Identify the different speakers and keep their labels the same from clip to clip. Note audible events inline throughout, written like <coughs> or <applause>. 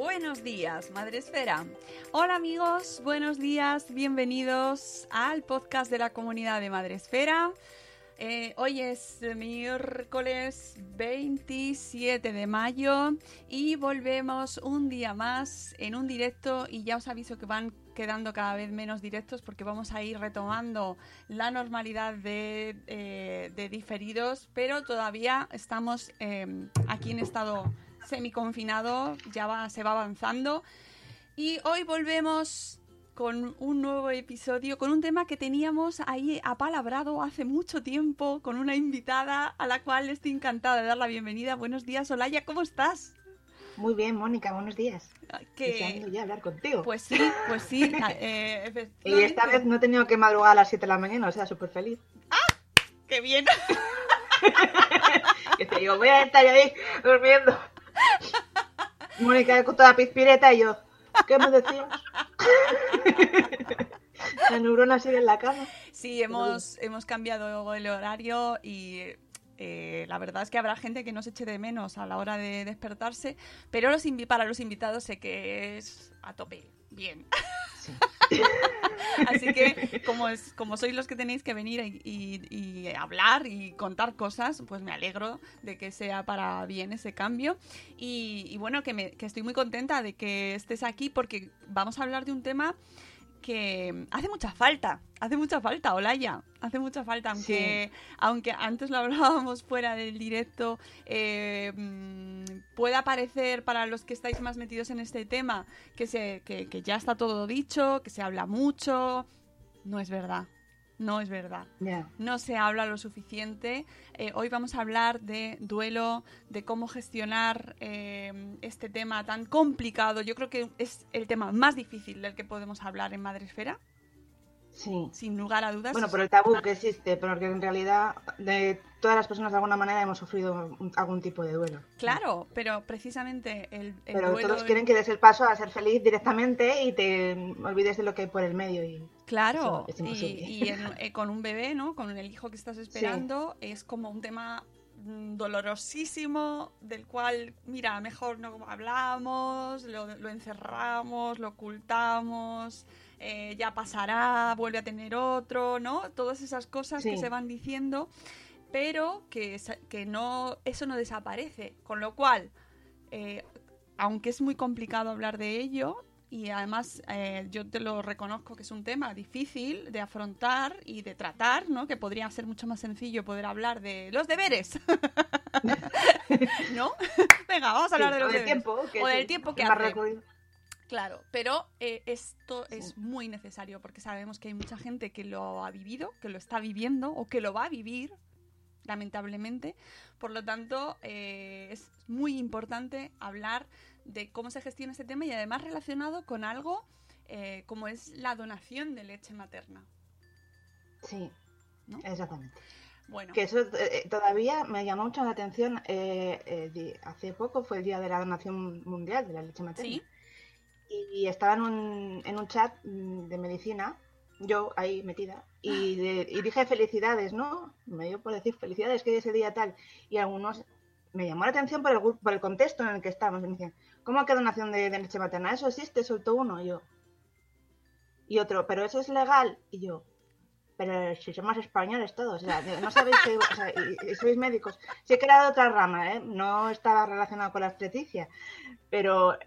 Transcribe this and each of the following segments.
Speaker 1: Buenos días, Madre Esfera.
Speaker 2: Hola amigos, buenos días, bienvenidos al podcast de la comunidad de Madre Esfera. Eh, hoy es miércoles 27 de mayo y volvemos un día más en un directo y ya os aviso que van quedando cada vez menos directos porque vamos a ir retomando la normalidad de, eh, de diferidos, pero todavía estamos eh, aquí en estado semiconfinado, ya va, se va avanzando. Y hoy volvemos con un nuevo episodio, con un tema que teníamos ahí apalabrado hace mucho tiempo, con una invitada a la cual estoy encantada de dar la bienvenida. Buenos días, Olaya, ¿cómo estás?
Speaker 3: Muy bien, Mónica, buenos días.
Speaker 2: Que-
Speaker 3: Deseando ya hablar contigo.
Speaker 2: Pues sí, pues sí. <laughs> eh,
Speaker 3: y esta vez no he tenido que madrugar a las 7 de la mañana, o sea, súper feliz.
Speaker 2: ¡Qué bien! <laughs>
Speaker 3: Que te digo, voy a estar ahí durmiendo. Mónica con toda pizpireta y yo, ¿qué me decías? <laughs> La neurona sigue en la cama.
Speaker 2: Sí, hemos, hemos cambiado el horario y eh, la verdad es que habrá gente que nos eche de menos a la hora de despertarse, pero los para los invitados sé que es a tope. Bien. <laughs> Así que como, es, como sois los que tenéis que venir y, hablar y contar cosas, pues me alegro de que sea para bien ese cambio. Y, y bueno, que, me- que estoy muy contenta de que estés aquí porque vamos a hablar de un tema que hace mucha falta, hace mucha falta, Olaya, hace mucha falta, aunque, aunque antes lo <laughs> hablábamos fuera del directo, eh, mm, pueda parecer para los que estáis más metidos en este tema que, se, que, que ya está todo dicho, que se habla mucho, no es verdad, no es verdad no se habla lo suficiente. Eh, hoy vamos a hablar de duelo, de cómo gestionar eh, este tema tan complicado. Yo creo que es el tema más difícil del que podemos hablar en Madresfera,
Speaker 3: Sí.
Speaker 2: sin lugar a dudas.
Speaker 3: Bueno, por el tabú que existe, porque en realidad de todas las personas de alguna manera hemos sufrido algún tipo de duelo.
Speaker 2: Claro, pero precisamente el, el
Speaker 3: Pero
Speaker 2: duelo...
Speaker 3: todos quieren que des el paso a ser feliz directamente y te olvides de lo que hay por el medio. Y
Speaker 2: Claro,
Speaker 3: Eso es
Speaker 2: y,
Speaker 3: imposible.
Speaker 2: y en- eh, con un bebé, ¿no? Con el hijo que estás esperando, es como un tema mm, dolorosísimo del cual, mira, mejor no hablamos, lo, lo encerramos, lo ocultamos, eh, ya pasará, vuelve a tener otro, ¿no? Todas esas cosas que se van diciendo, pero que, que no, eso no desaparece, con lo cual, eh, aunque es muy complicado hablar de ello, y además eh, yo te lo reconozco que es un tema difícil de afrontar y de tratar, ¿no? Que podría ser mucho más sencillo poder hablar de los deberes. <laughs> ¿No? <laughs> Venga, vamos a hablar
Speaker 3: Sí,
Speaker 2: de los deberes.
Speaker 3: tiempo,
Speaker 2: o del
Speaker 3: el-
Speaker 2: tiempo que hace. Claro, pero eh, esto es muy necesario porque sabemos que hay mucha gente que lo ha vivido, que lo está viviendo o que lo va a vivir, lamentablemente. Por lo tanto, eh, es muy importante hablar de cómo se gestiona este tema y además relacionado con algo eh, como es la donación de leche materna.
Speaker 3: Sí,
Speaker 2: ¿No?
Speaker 3: exactamente.
Speaker 2: Bueno,
Speaker 3: Que eso eh, todavía me llamó mucho la atención. eh, eh, hace poco fue el día de la donación mundial de la leche materna.
Speaker 2: sí,
Speaker 3: Y estaba en un, en un chat mm, de medicina yo ahí metida, y, de- y dije felicidades, ¿no? Me dio por decir felicidades, que ese día tal. Y algunos me llamó la atención por el, por el contexto en el que estábamos. Me decían, ¿cómo que donación de, de leche materna? ¿Eso existe? Soltó uno. Y yo. Y otro, ¿pero eso es legal? Y yo. Pero si somos españoles todos, o sea, no sabéis que y- sois médicos. Sí que era de otra rama, ¿eh? No estaba relacionado con la obstetricia, pero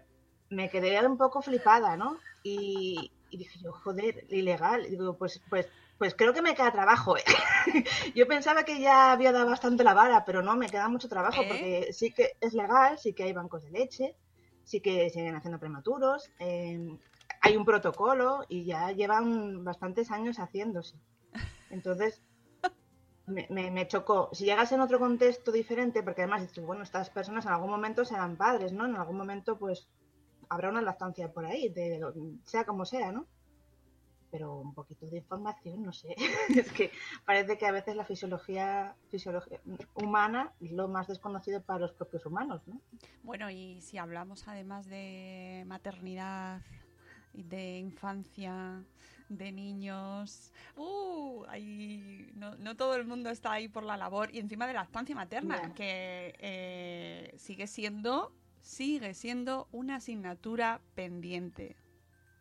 Speaker 3: me quedé un poco flipada, ¿no? Y, y dije yo, joder, ilegal. Y digo, pues, pues, pues creo que me queda trabajo. ¿eh? <laughs> yo pensaba que ya había dado bastante la vara, pero no, me queda mucho trabajo
Speaker 2: ¿Eh?
Speaker 3: porque sí que es legal, sí que hay bancos de leche, sí que siguen haciendo prematuros, eh, hay un protocolo y ya llevan bastantes años haciéndose. Entonces, <laughs> me, me, me chocó. Si llegas en otro contexto diferente, porque además dices, bueno, estas personas en algún momento serán padres, ¿no? En algún momento, pues, habrá una lactancia por ahí, de lo- sea como sea, ¿no? Pero un poquito de información, no sé. <laughs> es que parece que a veces la fisiología, fisiología humana es lo más desconocido para los propios humanos, ¿no?
Speaker 2: Bueno, y si hablamos además de maternidad, y de infancia, de niños, ¡uh! ahí no, no todo el mundo está ahí por la labor y encima de lactancia materna,
Speaker 3: Ya.
Speaker 2: que eh, sigue siendo, sigue siendo una asignatura pendiente.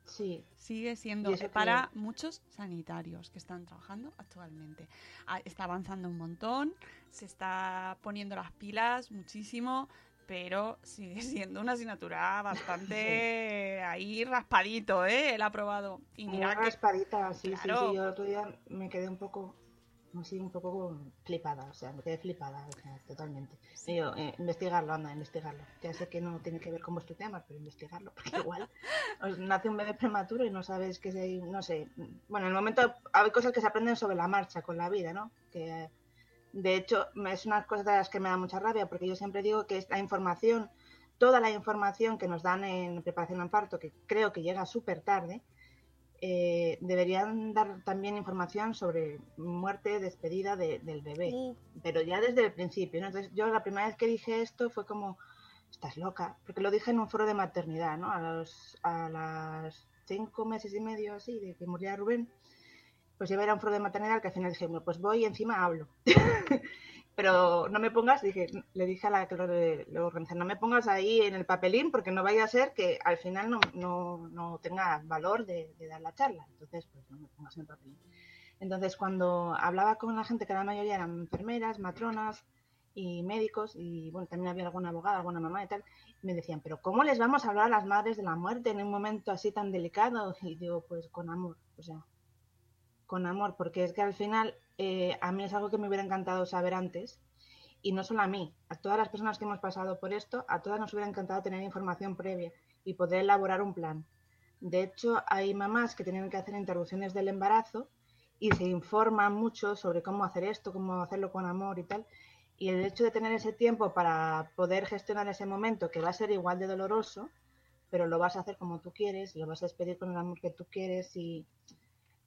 Speaker 3: Sí,
Speaker 2: Sigue siendo
Speaker 3: que-
Speaker 2: para muchos sanitarios que están trabajando actualmente. Ah, Está avanzando un montón, se está poniendo las pilas muchísimo, pero sigue <laughs> siendo una asignatura bastante <laughs> ahí raspadito, ¿eh? El aprobado. Y
Speaker 3: Muy
Speaker 2: mira que
Speaker 3: raspadita, sí,
Speaker 2: Claro.
Speaker 3: sí, sí. Yo el otro día me quedé un poco, así, un poco flipada, o sea, me quedé flipada, o sea, totalmente. Yo, eh, investigarlo, anda, investigarlo. Ya sé que no tiene que ver con vuestro tema, pero investigarlo, porque <laughs> igual os nace un bebé prematuro y no sabes que se, no sé. Bueno, en el momento hay cosas que se aprenden sobre la marcha con la vida, ¿no? Que de hecho es una cosa de las que me da mucha rabia, porque yo siempre digo que esta información, toda la información que nos dan en preparación al parto, que creo que llega súper tarde, eh, deberían dar también información sobre muerte, despedida de- del bebé, pero ya desde el principio. ¿no? Entonces, yo la primera vez que dije esto fue como, estás loca, porque lo dije en un foro de maternidad, ¿no? A, los, a las cinco meses y medio así de que moría Rubén, pues iba a ir a un foro de maternidad que al final dije, bueno, pues voy y encima hablo. <laughs> Pero no me pongas, dije, le dije a la que lo, lo no me pongas ahí en el papelín porque no vaya a ser que al final no, no, no tenga valor de, de dar la charla. Entonces, pues no me pongas en el papelín. Entonces, cuando hablaba con la gente, que la mayoría eran enfermeras, matronas y médicos, y bueno, también había alguna abogada, alguna mamá y tal, me decían, pero ¿cómo les vamos a hablar a las madres de la muerte en un momento así tan delicado? Y digo, pues con amor, o sea, con amor, porque es que al final eh, a mí es algo que me hubiera encantado saber antes, y no solo a mí, a todas las personas que hemos pasado por esto, a todas nos hubiera encantado tener información previa y poder elaborar un plan. De hecho, hay mamás que tienen que hacer interrupciones del embarazo y se informan mucho sobre cómo hacer esto, cómo hacerlo con amor y tal. Y el hecho de tener ese tiempo para poder gestionar ese momento, que va a ser igual de doloroso, pero lo vas a hacer como tú quieres, lo vas a despedir con el amor que tú quieres y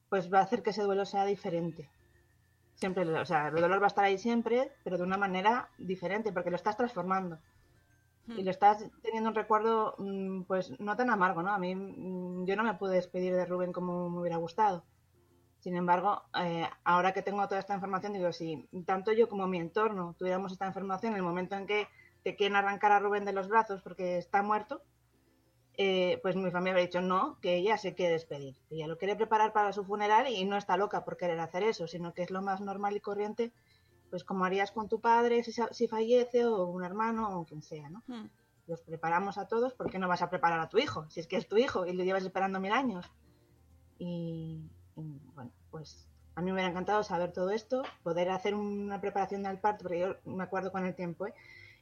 Speaker 3: pues va a hacer que ese duelo sea diferente. Siempre, o sea, el dolor va a estar ahí siempre, pero de una manera diferente, porque lo estás transformando. Y lo estás teniendo un recuerdo, mm, pues no tan amargo, ¿no? A mí, mm, yo no me pude despedir de Rubén como me hubiera gustado. Sin embargo, eh, ahora que tengo toda esta información, digo, si tanto yo como mi entorno tuviéramos esta información en el momento en que te quieren arrancar a Rubén de los brazos porque está muerto, eh, pues mi familia habría dicho no, que ella se quiere despedir, que ella lo quiere preparar para su funeral y no está loca por querer hacer eso, sino que es lo más normal y corriente, pues como harías con tu padre si, fallece o un hermano o quien sea, ¿no?
Speaker 2: hmm.
Speaker 3: Los preparamos a todos, ¿por qué no vas a preparar a tu hijo? Si es que es tu hijo y lo llevas esperando mil años. Y, y, bueno, pues a mí me hubiera encantado saber todo esto, poder hacer una preparación del parto, porque yo me acuerdo con el tiempo, ¿eh?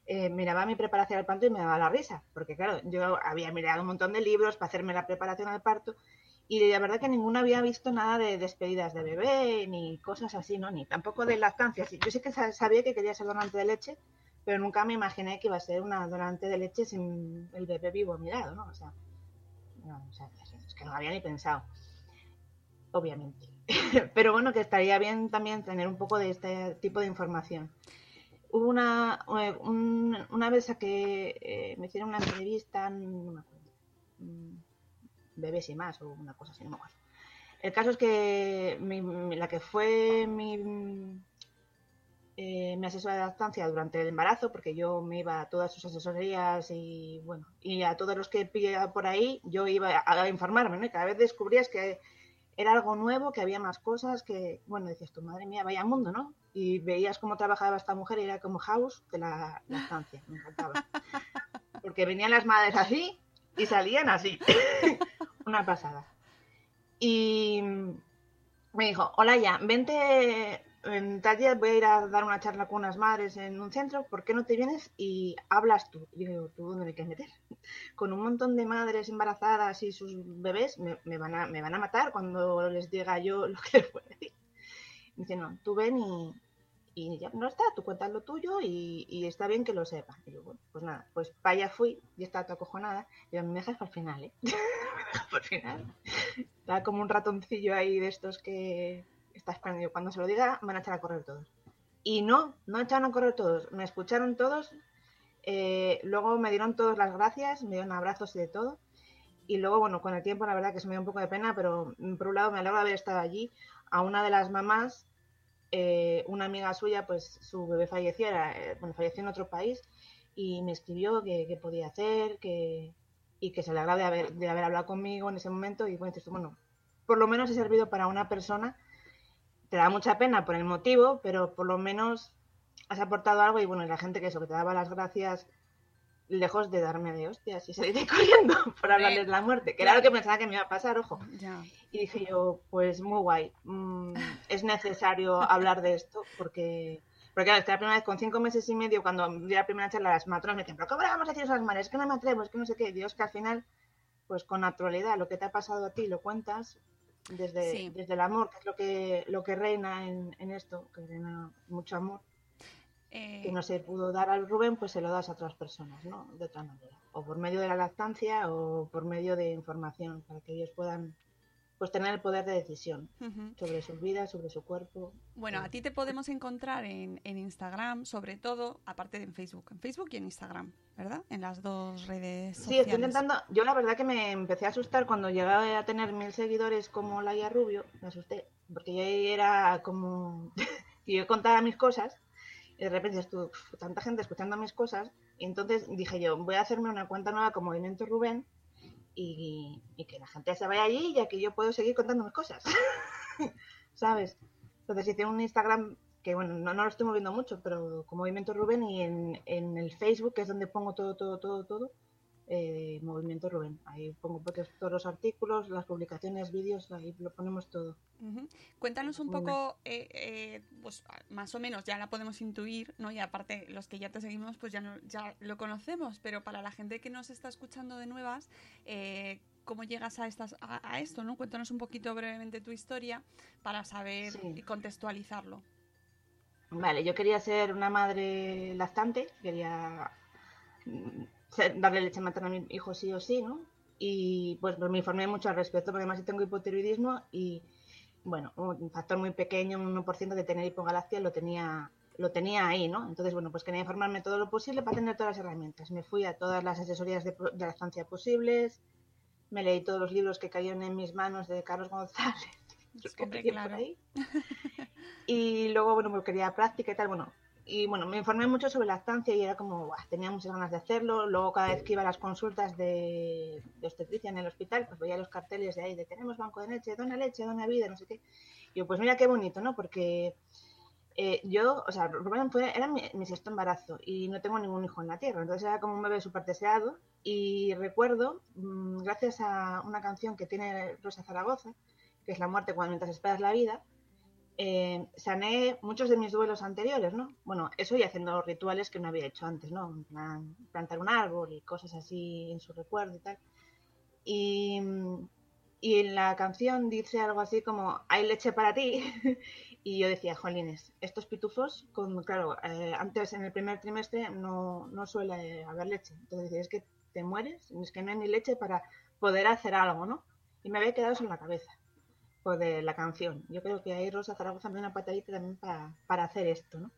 Speaker 3: Eh, miraba mi preparación al parto y me daba la risa, porque claro, yo había mirado un montón de libros para hacerme la preparación al parto y la verdad que ninguno había visto nada de despedidas de bebé ni cosas así, ¿no? Ni tampoco de lactancia. Yo sé que sa- sabía que quería ser donante de leche, pero nunca me imaginé que iba a ser una donante de leche sin el bebé vivo a mi lado, ¿no? O sea, no, o sea, es que no había ni pensado, obviamente. <laughs> pero bueno, que estaría bien también tener un poco de este tipo de información. Hubo una, eh, un- una vez a que eh, me hicieron una entrevista, no me acuerdo, Bebés y más, o una cosa así, no me acuerdo. El caso es que mi- la que fue mi, eh, mi asesora de lactancia durante el embarazo, porque yo me iba a todas sus asesorías y bueno, y a todos los que pillaba por ahí, yo iba a, a informarme, ¿no? Y cada vez descubrías que era algo nuevo, que había más cosas, que, bueno, decías tú, madre mía, vaya mundo, ¿no? Y veías cómo trabajaba esta mujer y era como House de la lactancia, me encantaba. Porque venían las madres así y salían así. <laughs> Una pasada. Y me dijo, hola ya, vente, en tal voy a ir a dar una charla con unas madres en un centro, ¿por qué no te vienes y hablas tú? Y yo digo, ¿tú dónde me quieres meter? Con un montón de madres embarazadas y sus bebés, me, van, a, me van a matar cuando les diga yo lo que les voy a decir. Me dice, no, tú ven y, y ya no está, tú cuentas lo tuyo y, está bien que lo sepan. Y yo, bueno, pues nada, pues para allá fui, y estaba toda acojonada, y yo, me dejas para el final, ¿eh? <laughs> me dejas para el final. Estaba como un ratoncillo ahí de estos que está esperando. Yo, Cuando se lo diga, van a echar a correr todos. Y no, no echaron a correr todos, me escucharon todos, eh, luego me dieron todas las gracias, me dieron abrazos y de todo. Y luego, bueno, con el tiempo, la verdad que se me dio un poco de pena, pero mm, por un lado me alegro de haber estado allí. A una de las mamás, eh, una amiga suya, pues su bebé falleció, era, eh, bueno, falleció en otro país, y me escribió que, podía hacer, que, y que se le agrade de haber, de haber hablado conmigo en ese momento. Y bueno, bueno, por lo menos he servido para una persona. Te da mucha pena por el motivo, pero por lo menos has aportado algo y bueno, la gente que eso, que te daba las gracias lejos de darme de hostias y salir de <laughs> corriendo por hablarles de la muerte, que era lo que pensaba que me iba a pasar, ojo.
Speaker 2: Ya.
Speaker 3: Y dije yo, pues muy guay, mm, <laughs> es necesario hablar de esto porque, porque claro, la primera vez con cinco meses y medio, cuando di la primera charla, las matronas me decían, pero ¿cómo le vamos a decir eso a las madres? Es que no me atrevo, es que no sé qué. Dios, que al final, pues con naturalidad, lo que te ha pasado a ti lo cuentas desde,
Speaker 2: Sí.
Speaker 3: desde el amor, que es lo que, lo que reina en, en esto, que reina mucho amor
Speaker 2: Eh,
Speaker 3: que no se pudo dar al Rubén, pues se lo das a otras personas, ¿no? De otra manera. O por medio de la lactancia o por medio de información, para que ellos puedan pues tener el poder de decisión sobre sus vidas, sobre su cuerpo.
Speaker 2: Bueno, a ti te podemos encontrar en, en Instagram, sobre todo, aparte de en Facebook. En Facebook y en Instagram, ¿verdad? En las dos redes
Speaker 3: Sí,
Speaker 2: sociales.
Speaker 3: estoy intentando. Yo la verdad que me empecé a asustar cuando llegaba a tener mil seguidores como Laia Rubio. Me asusté, porque yo era como que <laughs> yo contaba mis cosas y de repente estuvo tanta gente escuchando mis cosas. Y entonces dije yo, voy a hacerme una cuenta nueva con Movimiento Rubén y, y que la gente se vaya allí y aquí yo puedo seguir contando mis cosas. <laughs> ¿Sabes? Entonces hice un Instagram que, bueno, no, no lo estoy moviendo mucho, pero con Movimiento Rubén y en, en el Facebook, que es donde pongo todo, todo, todo, todo, eh, Movimiento Rubén. Ahí pongo todos los artículos, las publicaciones, vídeos, ahí lo ponemos todo.
Speaker 2: Cuéntanos un poco, eh, eh, pues más o menos ya la podemos intuir, ¿no? Y aparte, los que ya te seguimos, pues ya, no- ya lo conocemos, pero para la gente que nos está escuchando de nuevas, eh, ¿cómo llegas a, estas, a, a esto, ¿no? Cuéntanos un poquito brevemente tu historia para saber
Speaker 3: Sí.
Speaker 2: y contextualizarlo.
Speaker 3: Vale, yo quería ser una madre lactante, quería darle leche materna a mi hijo sí o sí, ¿no? Y pues, pues me informé mucho al respecto, porque además yo tengo hipotiroidismo y, bueno, un factor muy pequeño, un 1% de tener hipogalaxia lo tenía, lo tenía ahí, ¿no? Entonces, bueno, pues quería informarme todo lo posible para tener todas las herramientas. Me fui a todas las asesorías de, de lactancia posibles, me leí todos los libros que cayeron en mis manos de Carlos González, <laughs> los que por
Speaker 2: claro.
Speaker 3: ahí. <laughs> Y luego, bueno, pues quería práctica y tal, bueno. Y bueno, me informé mucho sobre lactancia y era como, "Buah, tenía muchas ganas de hacerlo. Luego, cada vez que iba a las consultas de, de obstetricia en el hospital, pues veía los carteles de ahí de tenemos banco de leche, dona leche, dona vida, no sé qué. Y pues mira qué bonito, ¿no? Porque eh, yo, o sea, Rubén fue, era mi, mi sexto embarazo y no tengo ningún hijo en la tierra. Entonces era como un bebé súper deseado. Y recuerdo, mm, gracias a una canción que tiene Rosa Zaragoza, que es La muerte cuando mientras esperas la vida, eh, sané muchos de mis duelos anteriores, ¿no? Bueno, eso y haciendo rituales que no había hecho antes, ¿no? Plantar un árbol y cosas así en su recuerdo y tal. Y, y en la canción dice algo así como, hay leche para ti. <laughs> y yo decía, jolines, estos pitufos, con, claro, eh, antes en el primer trimestre no, no suele haber leche. Entonces es que te mueres, es que no hay ni leche para poder hacer algo, ¿no? Y me había quedado eso en la cabeza de la canción. Yo creo que ahí Rosa Zaragoza me dio una patadita también para, para hacer esto, ¿no?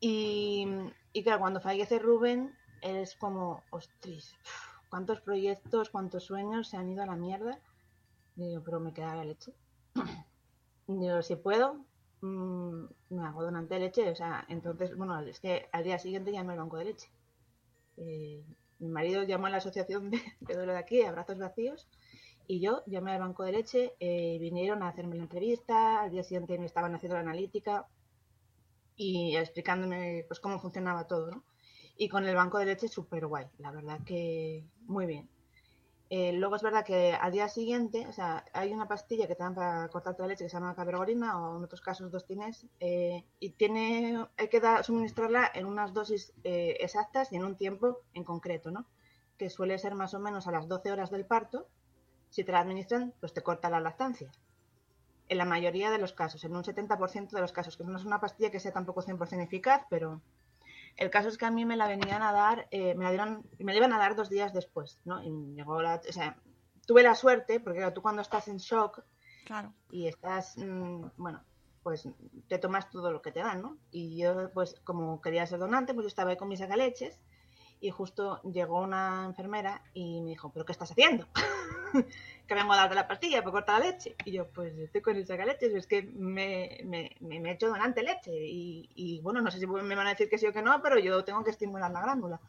Speaker 3: Y, y claro, cuando fallece Rubén, es como, ostras, cuántos proyectos, cuántos sueños se han ido a la mierda. Y digo, pero me queda la leche. <coughs> Yo, si puedo, mm, me hago donante de leche. O sea, entonces, bueno, es que al día siguiente llamé al banco de leche. Eh, mi marido llamó a la asociación de, de duelo de aquí, Abrazos Vacíos, y yo llamé al banco de leche, eh, vinieron a hacerme la entrevista, al día siguiente me estaban haciendo la analítica y explicándome pues cómo funcionaba todo, ¿no? Y con el banco de leche súper guay, la verdad que muy bien. Eh, luego es verdad que al día siguiente, o sea, hay una pastilla que te dan para cortarte la leche que se llama cabergolina o en otros casos dos tienes eh, y tiene, hay que dar- suministrarla en unas dosis eh, exactas y en un tiempo en concreto, ¿no? Que suele ser más o menos a las 12 horas del parto. Si te la administran, pues te corta la lactancia. En la mayoría de los casos, en un 70% de los casos, que no es una pastilla que sea tampoco 100% eficaz, pero el caso es que a mí me la venían a dar, eh, me la dieron, me la iban a dar dos días después, ¿no? Y llegó la, o sea, tuve la suerte, porque claro, tú cuando estás en shock
Speaker 2: Claro.
Speaker 3: y estás, mm, bueno, pues te tomas todo lo que te dan, ¿no? Y yo, pues como quería ser donante, pues yo estaba ahí con mis sacaleches y justo llegó una enfermera y me dijo, ¿pero qué estás haciendo? <laughs> que vengo a darte la pastilla para cortar la leche. Y yo, pues estoy con el sacaleches, es que me, me, me, me he hecho donante leche. Y, y bueno, no sé si me van a decir que sí o que no, pero yo tengo que estimular la glándula.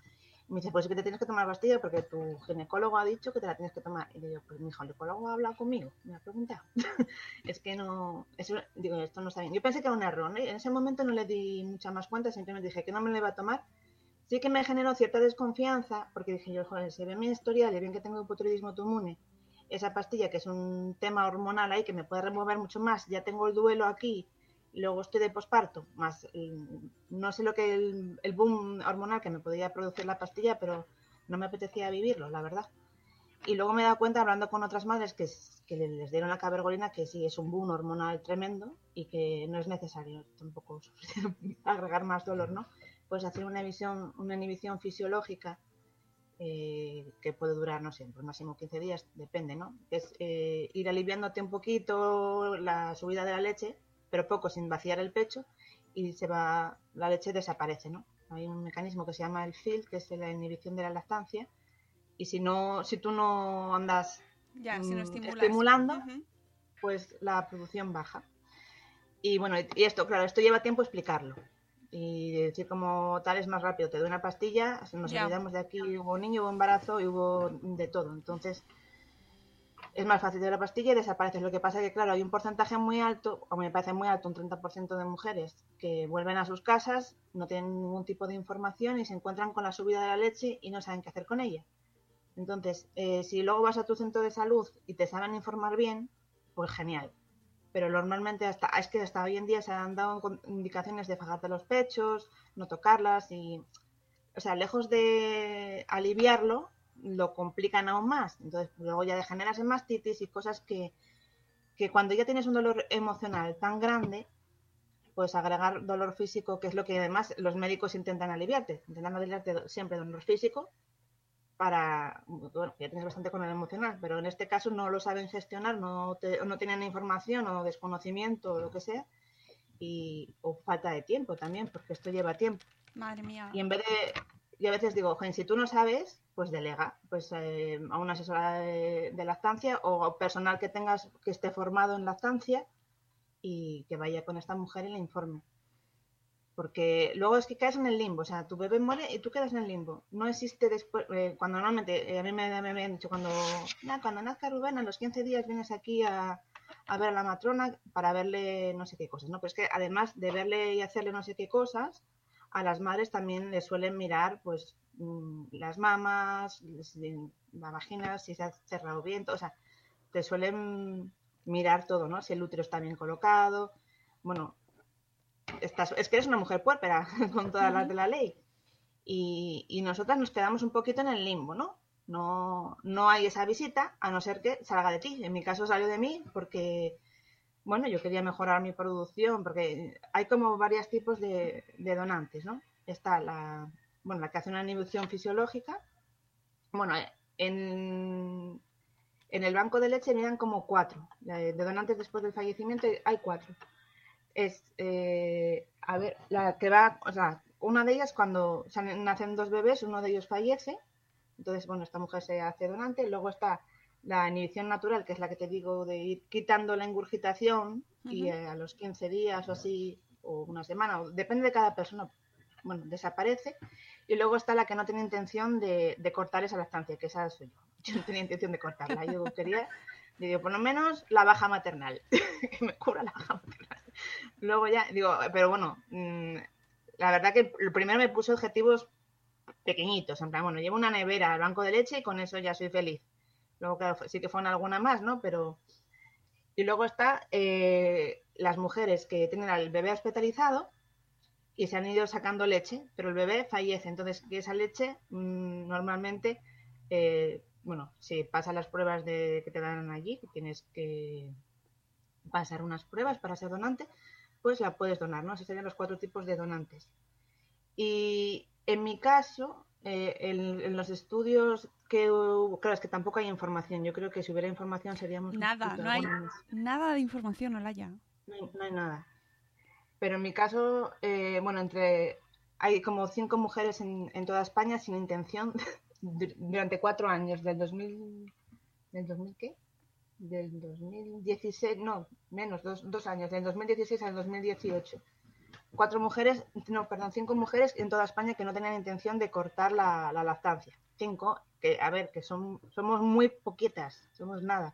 Speaker 3: Y me dice, pues es que te tienes que tomar pastilla porque tu ginecólogo ha dicho que te la tienes que tomar. Y le digo, pues mi ginecólogo ha hablado conmigo, me ha preguntado. <laughs> es que no, eso, digo, esto no está bien. Yo pensé que era un error. En ese momento no le di mucha más cuenta, simplemente dije que no me lo iba a tomar. Sí que me generó cierta desconfianza, porque dije yo, joder, se ve mi historial y bien que tengo hipotiroidismo autoinmune, esa pastilla que es un tema hormonal ahí que me puede remover mucho más, ya tengo el duelo aquí, luego estoy de posparto, más no sé lo que el, boom hormonal que me podía producir la pastilla, pero no me apetecía vivirlo, la verdad. Y luego me he dado cuenta, hablando con otras madres, que, que les dieron la cabergolina, que sí es un boom hormonal tremendo y que no es necesario tampoco <laughs> agregar más dolor, ¿no? Pues hacer una inhibición, una inhibición fisiológica eh, que puede durar, no sé, pues máximo 15 días, depende, ¿no? Es eh, ir aliviándote un poquito la subida de la leche, pero poco, sin vaciar el pecho, y se va, la leche desaparece, ¿no? Hay un mecanismo que se llama el FIL, que es la inhibición de la lactancia, y si no, si tú no andas
Speaker 2: Ya, si no
Speaker 3: mm, estimulando, pues la producción baja. Y bueno, y esto, claro, esto lleva tiempo explicarlo. Y decir como tal es más rápido, te doy una pastilla, nos
Speaker 2: Ya.
Speaker 3: olvidamos de aquí, hubo niño, hubo embarazo y hubo de todo. Entonces, es más fácil de la pastilla y desaparece. Lo que pasa es que, claro, hay un porcentaje muy alto, o me parece muy alto, un 30% de mujeres que vuelven a sus casas, no tienen ningún tipo de información y se encuentran con la subida de la leche y no saben qué hacer con ella. Entonces, eh, si luego vas a tu centro de salud y te saben informar bien, pues genial. Pero normalmente hasta es que hasta hoy en día se han dado indicaciones de fajarte los pechos, no tocarlas y, o sea, lejos de aliviarlo, lo complican aún más. Entonces, luego ya degeneras en mastitis y cosas que, que cuando ya tienes un dolor emocional tan grande, pues agregar dolor físico, que es lo que además los médicos intentan aliviarte, intentan aliviarte siempre dolor físico para, bueno, ya tienes bastante con el emocional, pero en este caso no lo saben gestionar, no, te- no tienen información o desconocimiento o lo que sea, y, o falta de tiempo también, porque esto lleva tiempo.
Speaker 2: Madre mía.
Speaker 3: Y en vez de, y a veces digo, "Joder, si tú no sabes, pues delega, pues eh, a una asesora de, de lactancia o personal que tengas que esté formado en lactancia y que vaya con esta mujer y le informe. Porque luego es que caes en el limbo, o sea, tu bebé muere y tú quedas en el limbo. No existe después, eh, cuando normalmente, eh, a mí me, me habían dicho, cuando, "Nah, cuando nazca Rubén, a los 15 días vienes aquí a, a ver a la matrona para verle no sé qué cosas, ¿no? Pero es que además de verle y hacerle no sé qué cosas, a las madres también les suelen mirar, pues, mm, las mamas, la vagina, si se ha cerrado bien, todo, o sea, te suelen mirar todo, ¿no? Si el útero está bien colocado, bueno, es que eres una mujer puérpera <laughs> con todas las de la ley. Y, y nosotras nos quedamos un poquito en el limbo, ¿no? No, no hay esa visita a no ser que salga de ti. En mi caso salió de mí porque, bueno, yo quería mejorar mi producción, porque hay como varios tipos de, de donantes, ¿no? Está la, bueno, la que hace una inhibición fisiológica. Bueno, en, en el banco de leche miran como cuatro. De donantes después del fallecimiento hay cuatro es, eh, a ver, la que va, o sea, una de ellas cuando salen- nacen dos bebés, uno de ellos fallece, entonces, bueno, esta mujer se hace donante, luego está la inhibición natural, que es la que te digo de ir quitando la ingurgitación y eh, a los 15 días o así, o una semana, o- depende de cada persona, bueno, desaparece. Y luego está la que no tiene intención de, de cortar esa lactancia, que esa soy yo. <laughs> Yo no tenía intención de cortarla. Yo quería, digo, por lo menos la baja maternal, <laughs> que me cubra la baja maternal. Luego ya, digo, pero bueno, mm, la verdad que primero me puse objetivos pequeñitos, en plan, bueno, llevo una nevera al banco de leche y con eso ya soy feliz. Luego, sí que fueron alguna más, ¿no? Pero... Y luego está eh, las mujeres que tienen al bebé hospitalizado y se han ido sacando leche, pero el bebé fallece. Entonces, esa leche mm, normalmente, eh, bueno, si pasan las pruebas de, que te dan allí, tienes que pasar unas pruebas para ser donante, pues la puedes donar, ¿no? Esos serían los cuatro tipos de donantes. Y en mi caso, eh, en, en los estudios que hubo, claro, es que tampoco hay información. Yo creo que si hubiera información seríamos
Speaker 2: Nada, no hay nada de información, Olaya.
Speaker 3: no hay, no hay nada. Pero en mi caso, eh, bueno, entre hay como cinco mujeres en, en toda España sin intención <laughs> du- durante cuatro años, del 2000, ¿del 2000 qué? Del 2016, no, menos, dos, dos años, del 2016 al 2018. Cuatro mujeres, no, perdón, cinco mujeres en toda España que no tenían intención de cortar la, la lactancia. Cinco, que a ver, que son, somos muy poquitas, somos nada.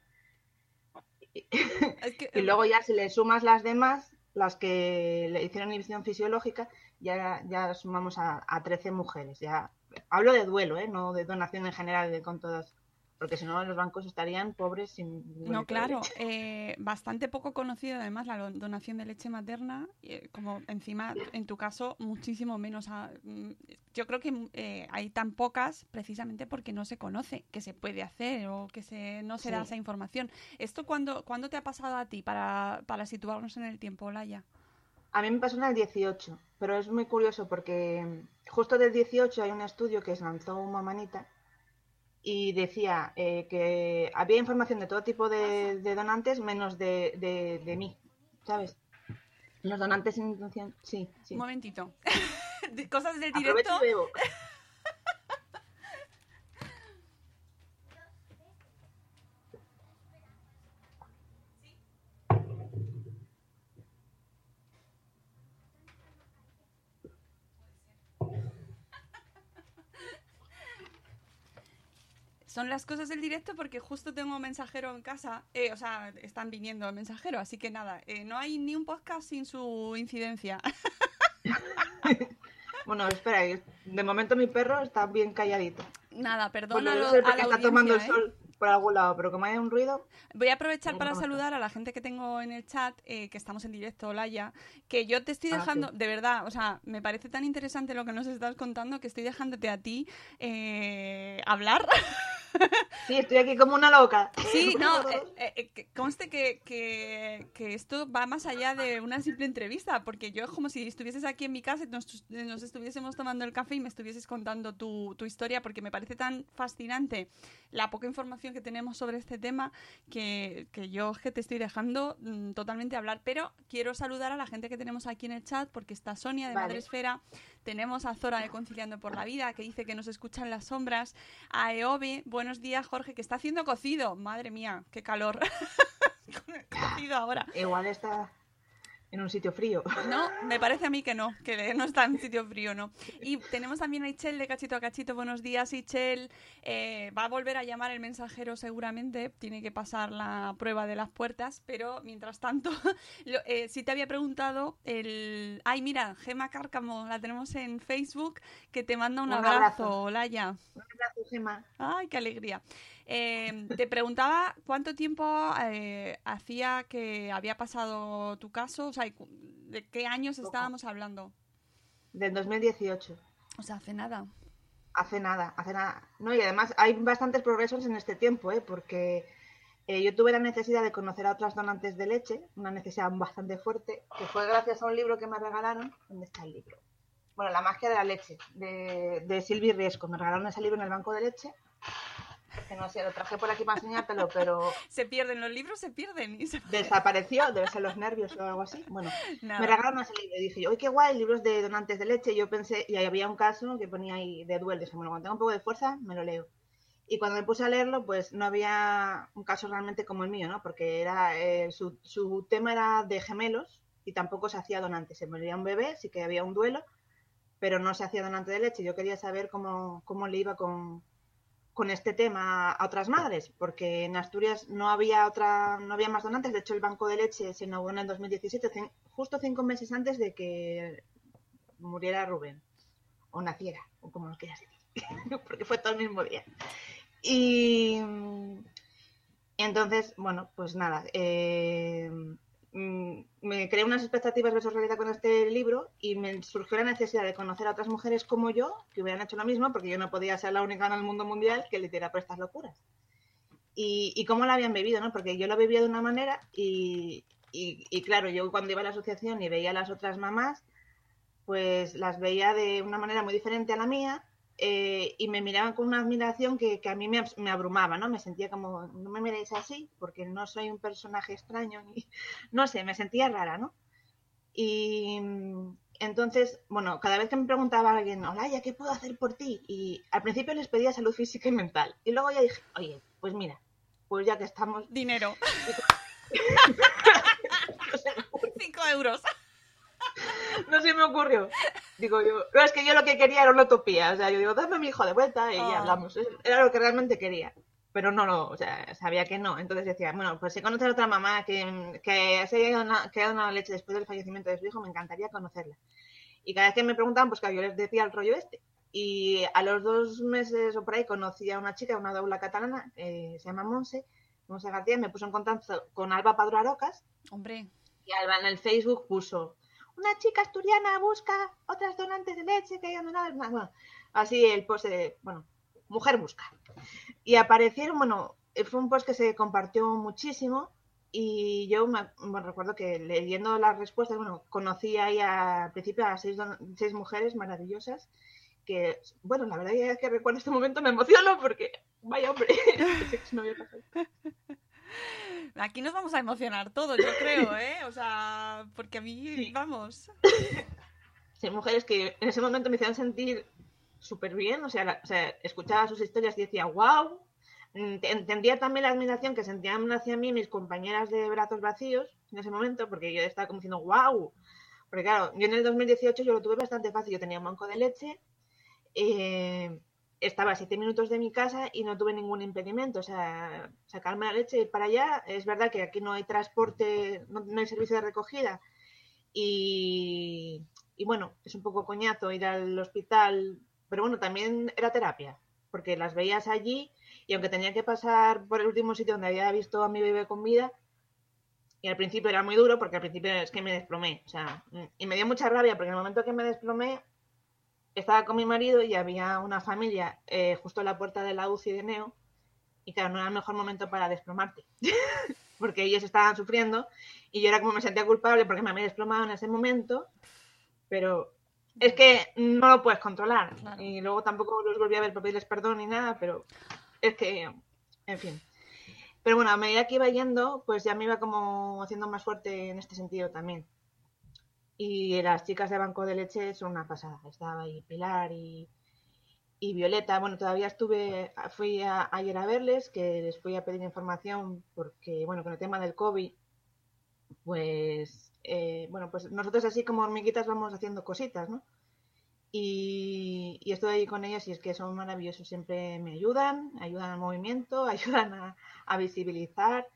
Speaker 2: Es que, <laughs>
Speaker 3: Y luego ya si le sumas las demás, las que le hicieron inhibición fisiológica, ya, ya sumamos a, a 13 mujeres. Ya hablo de duelo, ¿eh? no de donación en general de, con todas, porque si no los bancos estarían pobres sin
Speaker 2: No, claro, eh, bastante poco conocido además la do- donación de leche materna, eh, como encima en tu caso muchísimo menos. a- mm, yo creo que mm, eh, hay tan pocas precisamente porque no se conoce que se puede hacer o que se, no se da esa información. ¿Esto cuándo, cuándo te ha pasado a ti para, para situarnos en el tiempo, Olaya?
Speaker 3: A mí me pasó en el 18, pero es muy curioso porque mm, justo del 18 hay un estudio que se lanzó una manita y decía eh, que había información de todo tipo de, de donantes menos de, de, de mí, ¿sabes? Los donantes sin intención, sí, sí.
Speaker 2: Un momentito. <laughs> Cosas del
Speaker 3: Aprovecho
Speaker 2: directo.
Speaker 3: y bebo.
Speaker 2: Son las cosas del directo porque justo tengo un mensajero en casa, eh, o sea, están viniendo el mensajero, así que nada, eh, no hay ni un podcast sin su incidencia. <laughs>
Speaker 3: Bueno, espera, que de momento mi perro está bien calladito.
Speaker 2: nada, lo- a la
Speaker 3: está tomando el
Speaker 2: ¿eh?
Speaker 3: sol por algún lado, pero como hay un ruido,
Speaker 2: Voy a aprovechar para saludar a la gente que tengo en el chat, eh, que estamos en directo, Olaya, que yo te estoy
Speaker 3: Ah,
Speaker 2: dejando,
Speaker 3: sí.
Speaker 2: de verdad, o sea, me parece tan interesante lo que nos estás contando que estoy dejándote a ti eh, hablar. <laughs> <laughs>
Speaker 3: sí, estoy aquí como una loca.
Speaker 2: Sí, <laughs> no, eh, eh, eh, conste que, que, que esto va más allá de una simple entrevista, porque yo es como si estuvieses aquí en mi casa y nos, nos estuviésemos tomando el café y me estuvieses contando tu, tu historia, porque me parece tan fascinante la poca información que tenemos sobre este tema que, que yo que te estoy dejando mm, totalmente hablar. Pero quiero saludar a la gente que tenemos aquí en el chat, porque está Sonia de
Speaker 3: Vale.
Speaker 2: Madresfera, tenemos a Zora de Conciliando por la Vida, que dice que nos escucha en las sombras, a Eobe, buenos días Jorge, que está haciendo cocido. Madre mía, qué calor. <laughs> Cocido ahora.
Speaker 3: Igual está en un sitio frío. <laughs>
Speaker 2: No, me parece a mí que no, que no está en sitio frío, no. Y tenemos también a Ichel de Cachito a Cachito. Buenos días, Ichel. Eh, va a volver a llamar el mensajero seguramente. Tiene que pasar la prueba de las puertas, pero mientras tanto, <laughs> lo- eh, sí te había preguntado el... Ay, mira, Gema Cárcamo, la tenemos en Facebook, que te manda un,
Speaker 3: Un
Speaker 2: abrazo,
Speaker 3: abrazo.
Speaker 2: Olaya.
Speaker 3: Un abrazo, Gemma.
Speaker 2: Ay, qué alegría. Eh, te preguntaba cuánto tiempo eh, hacía que había pasado tu caso, o sea, de qué años estábamos hablando.
Speaker 3: Del 2018.
Speaker 2: O sea, hace nada.
Speaker 3: Hace nada, hace nada. No, y además hay bastantes progresos en este tiempo, ¿eh? Porque eh, yo tuve la necesidad de conocer a otras donantes de leche, una necesidad bastante fuerte, que fue gracias a un libro que me regalaron. ¿Dónde está el libro? Bueno, La magia de la leche, de, de Silvi Riesco. Me regalaron ese libro en el banco de leche. Que no sé, lo traje por aquí para enseñártelo, pero <laughs>
Speaker 2: Se pierden, los libros se pierden. Y se...
Speaker 3: desapareció, debe ser los nervios o algo así. Bueno,
Speaker 2: Nada.
Speaker 3: me regalaron ese libro y dije yo, ¡ay, qué guay! Libros de donantes de leche. Y yo pensé, y ahí había un caso que ponía ahí de duelo. Dije, bueno, cuando tengo un poco de fuerza, me lo leo. Y cuando me puse a leerlo, pues no había un caso realmente como el mío, ¿no? Porque era eh, su, su tema era de gemelos y tampoco se hacía donante. Se moría un bebé, sí que había un duelo, pero no se hacía donante de leche. Yo quería saber cómo, cómo le iba con, con este tema a otras madres, porque en Asturias no había otra, no había más donantes. De hecho, el banco de leche se inauguró en el 2017, cin- justo cinco meses antes de que muriera Rubén, o naciera, o como lo quieras decir, <laughs> porque fue todo el mismo día. Y entonces, bueno, pues nada, eh, me creé unas expectativas versus realidad con este libro y me surgió la necesidad de conocer a otras mujeres como yo que hubieran hecho lo mismo, porque yo no podía ser la única en el mundo mundial que le por estas locuras. Y, y cómo la habían bebido, ¿no? Porque yo lo vivía de una manera y, y, y claro, yo cuando iba a la asociación y veía a las otras mamás, pues las veía de una manera muy diferente a la mía eh, y me miraban con una admiración que, que a mí me, me abrumaba, ¿no? Me sentía como, no me miréis así, porque no soy un personaje extraño, ni, <laughs> no sé, me sentía rara, ¿no? Y mm, entonces, bueno, cada vez que me preguntaba a alguien, hola, ¿ya qué puedo hacer por ti? Y al principio les pedía salud física y mental. Y luego ya dije, oye, pues mira, pues ya que estamos, <laughs>
Speaker 2: Dinero. <laughs> Cinco euros.
Speaker 3: no se me ocurrió. Digo yo, no, es que yo lo que quería era una utopía. O sea, yo digo, dame a mi hijo de vuelta y
Speaker 2: Ah.
Speaker 3: ya hablamos. Era lo que realmente quería. Pero no lo, o sea, sabía que no. Entonces decía, bueno, pues si conoces a otra mamá que, que se ha dado una leche después del fallecimiento de su hijo, me encantaría conocerla. Y cada vez que me preguntaban, pues claro, yo les decía el rollo este. Y a los dos meses o por ahí conocí a una chica, una doula catalana, eh, se llama Monse, Monse García, me puso en contacto con Alba Padro Arocas,
Speaker 2: Hombre,
Speaker 3: y Alba en el Facebook puso, una chica asturiana busca otras donantes de leche que hayan donado. Así el post de, bueno, mujer busca. Y aparecieron, bueno, eh, fue un post que se compartió muchísimo y yo me, recuerdo que leyendo las respuestas, bueno, conocí ahí al principio a seis, seis mujeres maravillosas que, bueno, la verdad es que recuerdo este momento me emociono porque, vaya hombre, <laughs> <laughs>
Speaker 2: aquí nos vamos a emocionar todos, yo creo, <laughs> ¿eh? O sea, porque a mí,
Speaker 3: Sí.
Speaker 2: vamos. <laughs>
Speaker 3: Sí, mujeres que en ese momento me hicieron sentir súper bien, o sea, la- o sea, escuchaba sus historias y decía, wow, entendía también la admiración que sentían hacia mí mis compañeras de brazos vacíos en ese momento, porque yo estaba como diciendo, wow, porque claro, yo en el 2018 yo lo tuve bastante fácil, yo tenía un banco de leche, eh, estaba a siete minutos de mi casa y no tuve ningún impedimento, o sea, sacarme la leche y ir para allá, es verdad que aquí no hay transporte, no, no hay servicio de recogida, y, y bueno, es un poco coñazo ir al hospital, pero bueno, también era terapia, porque las veías allí y aunque tenía que pasar por el último sitio donde había visto a mi bebé con vida, y al principio era muy duro porque al principio es que me desplomé, o sea, y me dio mucha rabia porque en el momento que me desplomé estaba con mi marido y había una familia eh, justo en la puerta de la UCI de Neo y claro, no era el mejor momento para desplomarte, <laughs> porque ellos estaban sufriendo y yo era como me sentía culpable porque me había desplomado en ese momento, pero es que no lo puedes controlar.
Speaker 2: Claro.
Speaker 3: Y luego tampoco los volví a ver para pedirles perdón ni nada, pero es que, en fin. Pero bueno, a medida que iba yendo, pues ya me iba como haciendo más fuerte en este sentido también. Y las chicas de Banco de Leche son una pasada. Estaba ahí Pilar y, y Violeta. Bueno, todavía estuve, fui a- ayer a verles, que les fui a pedir información porque, bueno, con el tema del COVID, pues, eh, bueno, pues nosotros así como hormiguitas vamos haciendo cositas, ¿no? Y, y estoy ahí con ellos y es que son maravillosos, siempre me ayudan, ayudan al movimiento, <laughs> ayudan a, a visibilizar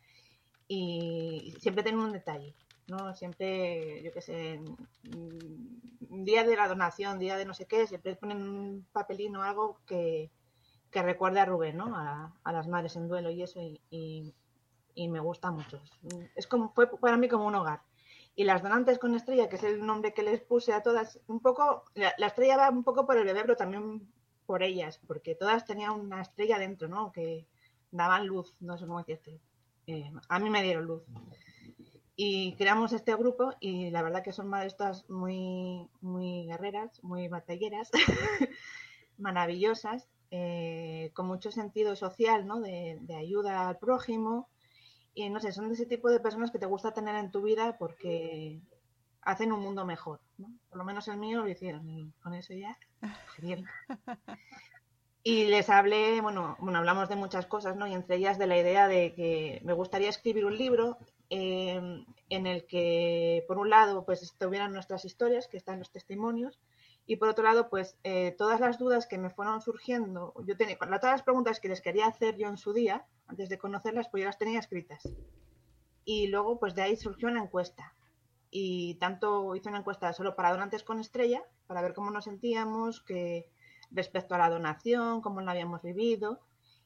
Speaker 3: y siempre tienen un detalle, ¿no? Siempre, yo qué sé, mm, día de la donación, día de no sé qué, siempre ponen un papelín o algo que, que recuerde a Rubén, ¿no? A, a las madres en duelo y eso y, y- me gusta mucho. Es como, fue para mí como un hogar. Y las donantes con estrella, que es el nombre que les puse a todas, un poco, la, la estrella va un poco por el bebé, pero también por ellas, porque todas tenían una estrella dentro, ¿no? Que daban luz, no sé cómo decirte. Eh, a mí me dieron luz. Y creamos este grupo y la verdad que son madres todas muy, muy guerreras, muy batalleras, <laughs> maravillosas, eh, con mucho sentido social, ¿no? De, de ayuda al prójimo. Y no sé, son de ese tipo de personas que te gusta tener en tu vida porque hacen un mundo mejor, ¿no? Por lo menos el mío lo hicieron y con eso ya, <laughs> genial. Y les hablé, bueno, bueno, hablamos de muchas cosas, ¿no? Y entre ellas de la idea de que me gustaría escribir un libro eh, en el que, por un lado, pues estuvieran nuestras historias, que están los testimonios, y por otro lado, pues eh, todas las dudas que me fueron surgiendo, yo tenía, todas las preguntas que les quería hacer yo en su día, antes de conocerlas, pues yo las tenía escritas. Y luego, pues de ahí surgió una encuesta. Y tanto hice una encuesta solo para donantes con estrella, para ver cómo nos sentíamos, que respecto a la donación, cómo la habíamos vivido.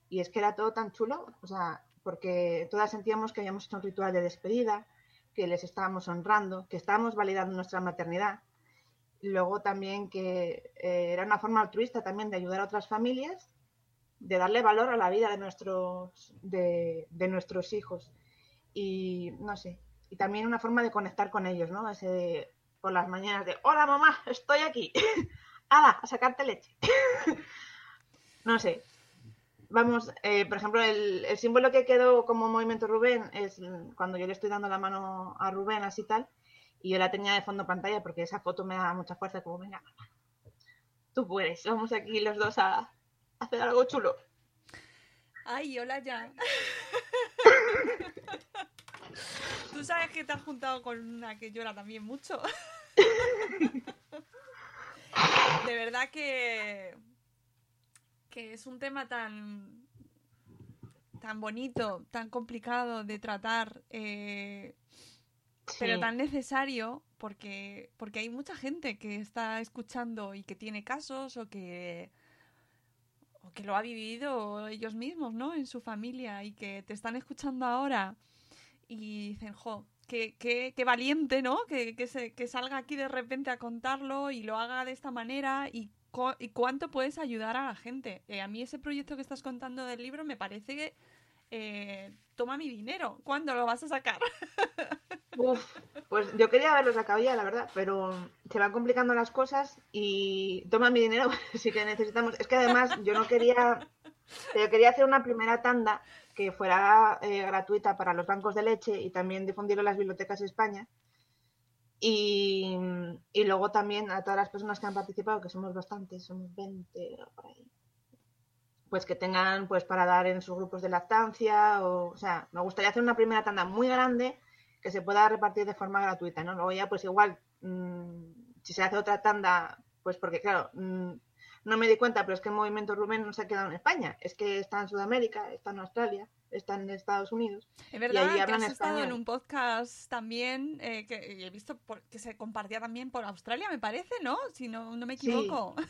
Speaker 3: Y es que era todo tan chulo, o sea, porque todas sentíamos que habíamos hecho un ritual de despedida, que les estábamos honrando, que estábamos validando nuestra maternidad. Luego también que eh, era una forma altruista también de ayudar a otras familias, de darle valor a la vida de nuestros, de, de nuestros hijos. Y no sé, y también una forma de conectar con ellos, ¿no? Ese de, por las mañanas de, hola mamá, estoy aquí. <laughs> ¡Hala! A sacarte leche. <laughs> no sé. Vamos, eh, por ejemplo, el, el, símbolo que quedó como movimiento Rubén es cuando yo le estoy dando la mano a Rubén, así tal, y yo la tenía de fondo pantalla porque esa foto me da mucha fuerza, como, venga, mamá, tú puedes, vamos aquí los dos a, a hacer algo chulo.
Speaker 2: Ay, hola ya. <laughs> Tú sabes que te has juntado con una que llora también mucho. <laughs> De verdad que, que es un tema tan, tan bonito, tan complicado de tratar, eh, pero tan necesario porque, porque hay mucha gente que está escuchando y que tiene casos o que, o que lo ha vivido ellos mismos, ¿no? En su familia y que te están escuchando ahora y dicen, jo, qué, qué, qué valiente, ¿no? Que, que, se, que salga aquí de repente a contarlo y lo haga de esta manera y, y cuánto puedes ayudar a la gente. Eh, a mí ese proyecto que estás contando del libro me parece que eh, toma mi dinero. ¿Cuándo lo vas a sacar? <laughs>
Speaker 3: Uf, pues yo quería haberlo sacado ya, la verdad, pero se van complicando las cosas y toma mi dinero, <laughs> sí que necesitamos. Es que además yo no quería, yo quería hacer una primera tanda que fuera eh, gratuita para los bancos de leche y también difundirlo en las bibliotecas de España. Y, luego también a todas las personas que han participado, que somos bastantes, somos 20 por ahí, pues que tengan pues para dar en sus grupos de lactancia, o, o sea, me gustaría hacer una primera tanda muy grande que se pueda repartir de forma gratuita, ¿no? Luego ya pues igual, mmm, si se hace otra tanda, pues porque claro, mmm, no me di cuenta, pero es que el movimiento Rubén no se ha quedado en España, es que está en Sudamérica, está en Australia, está en Estados Unidos.
Speaker 2: Es verdad, y ahí hablan que has estado en un podcast también eh, que he visto por, que se compartía también por Australia, me parece, ¿no? Si no, no me equivoco. Sí.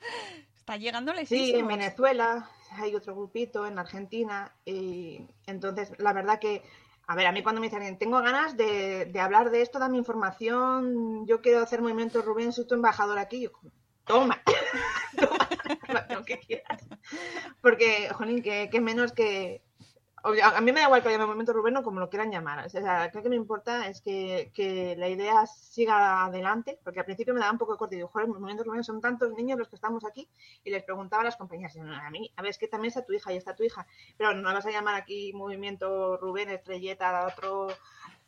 Speaker 2: <laughs> está llegando lejísimos.
Speaker 3: Sí, en Venezuela hay otro grupito, en Argentina, y entonces la verdad que a ver, a mí cuando me dicen, tengo ganas de, de, hablar de esto, dame información, yo quiero hacer movimiento Rubén, soy tu embajador aquí, yo, <laughs> toma, toma lo que quieras. Porque, jolín, que, que menos que... A mí me da igual que haya movimiento Rubén o como lo quieran llamar. O sea, creo que me importa es que, que, la idea siga adelante, porque al principio me daba un poco de corte. Digo, joder, movimiento Rubén son tantos niños los que estamos aquí. Y les preguntaba a las compañías, a mí, a ver, es que también está tu hija y está tu hija. Pero no vas a llamar aquí movimiento Rubén, estrelleta, otro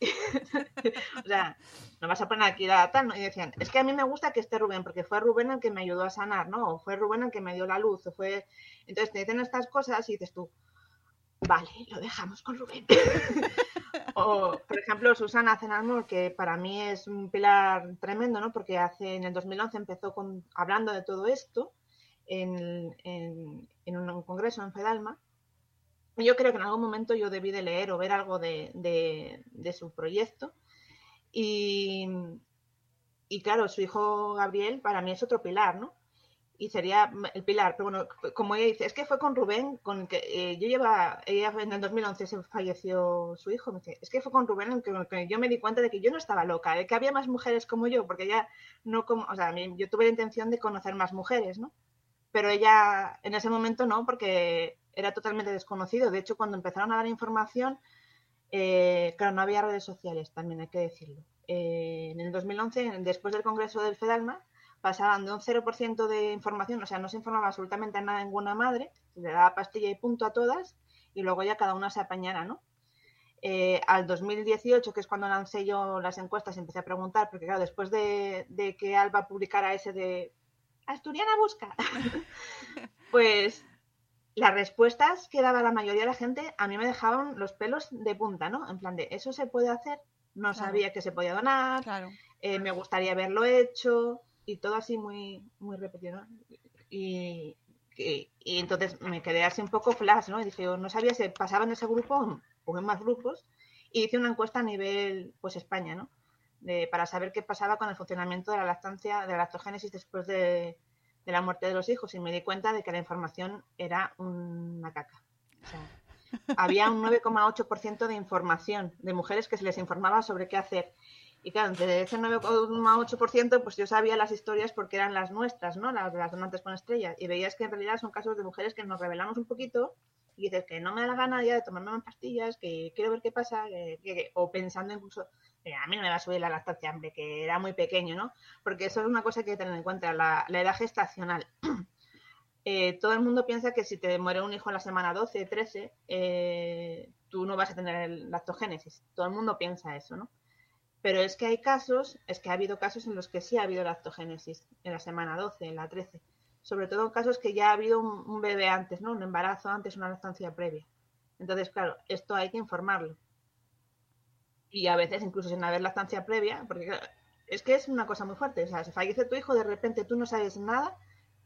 Speaker 3: <laughs> o sea, no vas a poner aquí la tal, ¿no? Y decían, es que a mí me gusta que esté Rubén, porque fue Rubén el que me ayudó a sanar, ¿no? O fue Rubén el que me dio la luz, fue... Entonces te dicen estas cosas y dices tú, vale, lo dejamos con Rubén. <laughs> o, por ejemplo, Susana Cenalmor, que para mí es un pilar tremendo, ¿no? Porque hace, en el 2011 empezó con, hablando de todo esto en, en, un congreso en Fedalma, yo creo que en algún momento yo debí de leer o ver algo de, de, de su proyecto. Y, y, claro, su hijo Gabriel para mí es otro pilar, ¿no? Y sería el pilar, pero bueno, como ella dice, es que fue con Rubén, con el que eh, yo lleva, ella en el 2011 se falleció su hijo, me dice, es que fue con Rubén en que, en que yo me di cuenta de que yo no estaba loca, de que había más mujeres como yo, porque ella no como, o sea, yo tuve la intención de conocer más mujeres, ¿no? Pero ella en ese momento no, porque era totalmente desconocido. De hecho, cuando empezaron a dar información, eh, claro, no había redes sociales, también hay que decirlo. Eh, en el 2011, después del Congreso del FEDALMA, pasaban de un 0% de información, o sea, no se informaba absolutamente a nada ninguna madre, se le daba pastilla y punto a todas, y luego ya cada una se apañara, ¿no? Eh, al 2018, que es cuando lancé yo las encuestas, empecé a preguntar, porque claro, después de, de que Alba publicara ese de Asturiana busca, <laughs> Pues las respuestas que daba la mayoría de la gente a mí me dejaban los pelos de punta, ¿no? En plan de, ¿eso se puede hacer? No
Speaker 2: Claro.
Speaker 3: sabía que se podía donar,
Speaker 2: Claro.
Speaker 3: eh, me gustaría haberlo hecho y todo así muy, muy repetido. Y, y- y entonces me quedé así un poco flash, ¿no? Y dije, no sabía si pasaba en ese grupo o en más grupos y hice una encuesta a nivel, pues España, ¿no? De, para saber qué pasaba con el funcionamiento de la lactancia, de la lactogénesis después de, de la muerte de los hijos y me di cuenta de que la información era una caca. O sea, había un 9,8% de información de mujeres que se les informaba sobre qué hacer. Y claro, entre ese 9,8%, pues yo sabía las historias porque eran las nuestras, ¿no? Las de las donantes con estrellas. Y veías que en realidad son casos de mujeres que nos revelamos un poquito y dices que no me da la gana ya de tomarme más pastillas, que quiero ver qué pasa, que- o pensando incluso, que a mí no me va a subir la lactancia, hombre, que era muy pequeño, ¿no? Porque eso es una cosa que hay que tener en cuenta, la, la edad gestacional. <clears throat> Eh, todo el mundo piensa que si te muere un hijo en la semana 12, 13, eh, tú no vas a tener lactogénesis. Todo el mundo piensa eso, ¿no? Pero es que hay casos, es que ha habido casos en los que sí ha habido lactogénesis, en la semana 12, en la 13. Sobre todo en casos que ya ha habido un, bebé antes, ¿no? Un embarazo antes, una lactancia previa. Entonces, claro, esto hay que informarlo. Y a veces incluso sin haber lactancia previa, porque es que es una cosa muy fuerte. O sea, se fallece tu hijo, de repente tú no sabes nada.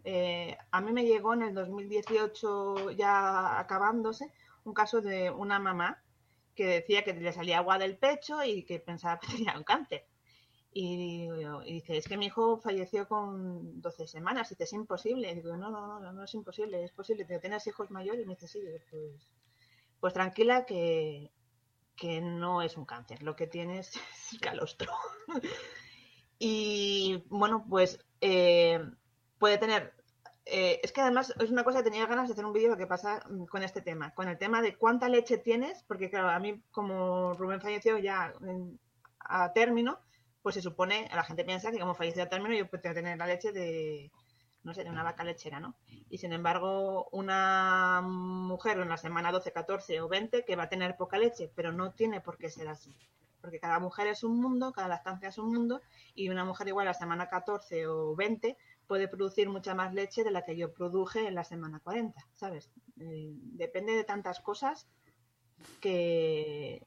Speaker 3: Eh, a mí me llegó en el 2018, ya acabándose, un caso de una mamá que decía que le salía agua del pecho y que pensaba que <laughs> tenía un cáncer. Y, dice, es que mi hijo falleció con 12 semanas, dice, es imposible. Y digo, no, no, no, no es imposible, es posible. ¿Tienes hijos mayores? Y me dice, sí, pues, pues tranquila que, que no es un cáncer, lo que tienes <laughs> es calostro. <laughs> y bueno, pues eh, puede tener... eh, es que además es una cosa que tenía ganas de hacer un vídeo que pasa mm, con este tema, con el tema de cuánta leche tienes, porque claro, a mí como Rubén falleció ya en- a término, pues se supone, la gente piensa que como falleció a término yo puedo tener la leche de, no sé, de una vaca lechera, ¿no? Y sin embargo, una mujer en la semana 12, 14 o 20 que va a tener poca leche, pero no tiene por qué ser así. Porque cada mujer es un mundo, cada lactancia es un mundo, y una mujer igual a la semana 14 o 20 puede producir mucha más leche de la que yo produje en la semana 40, ¿sabes? Eh, depende de tantas cosas que,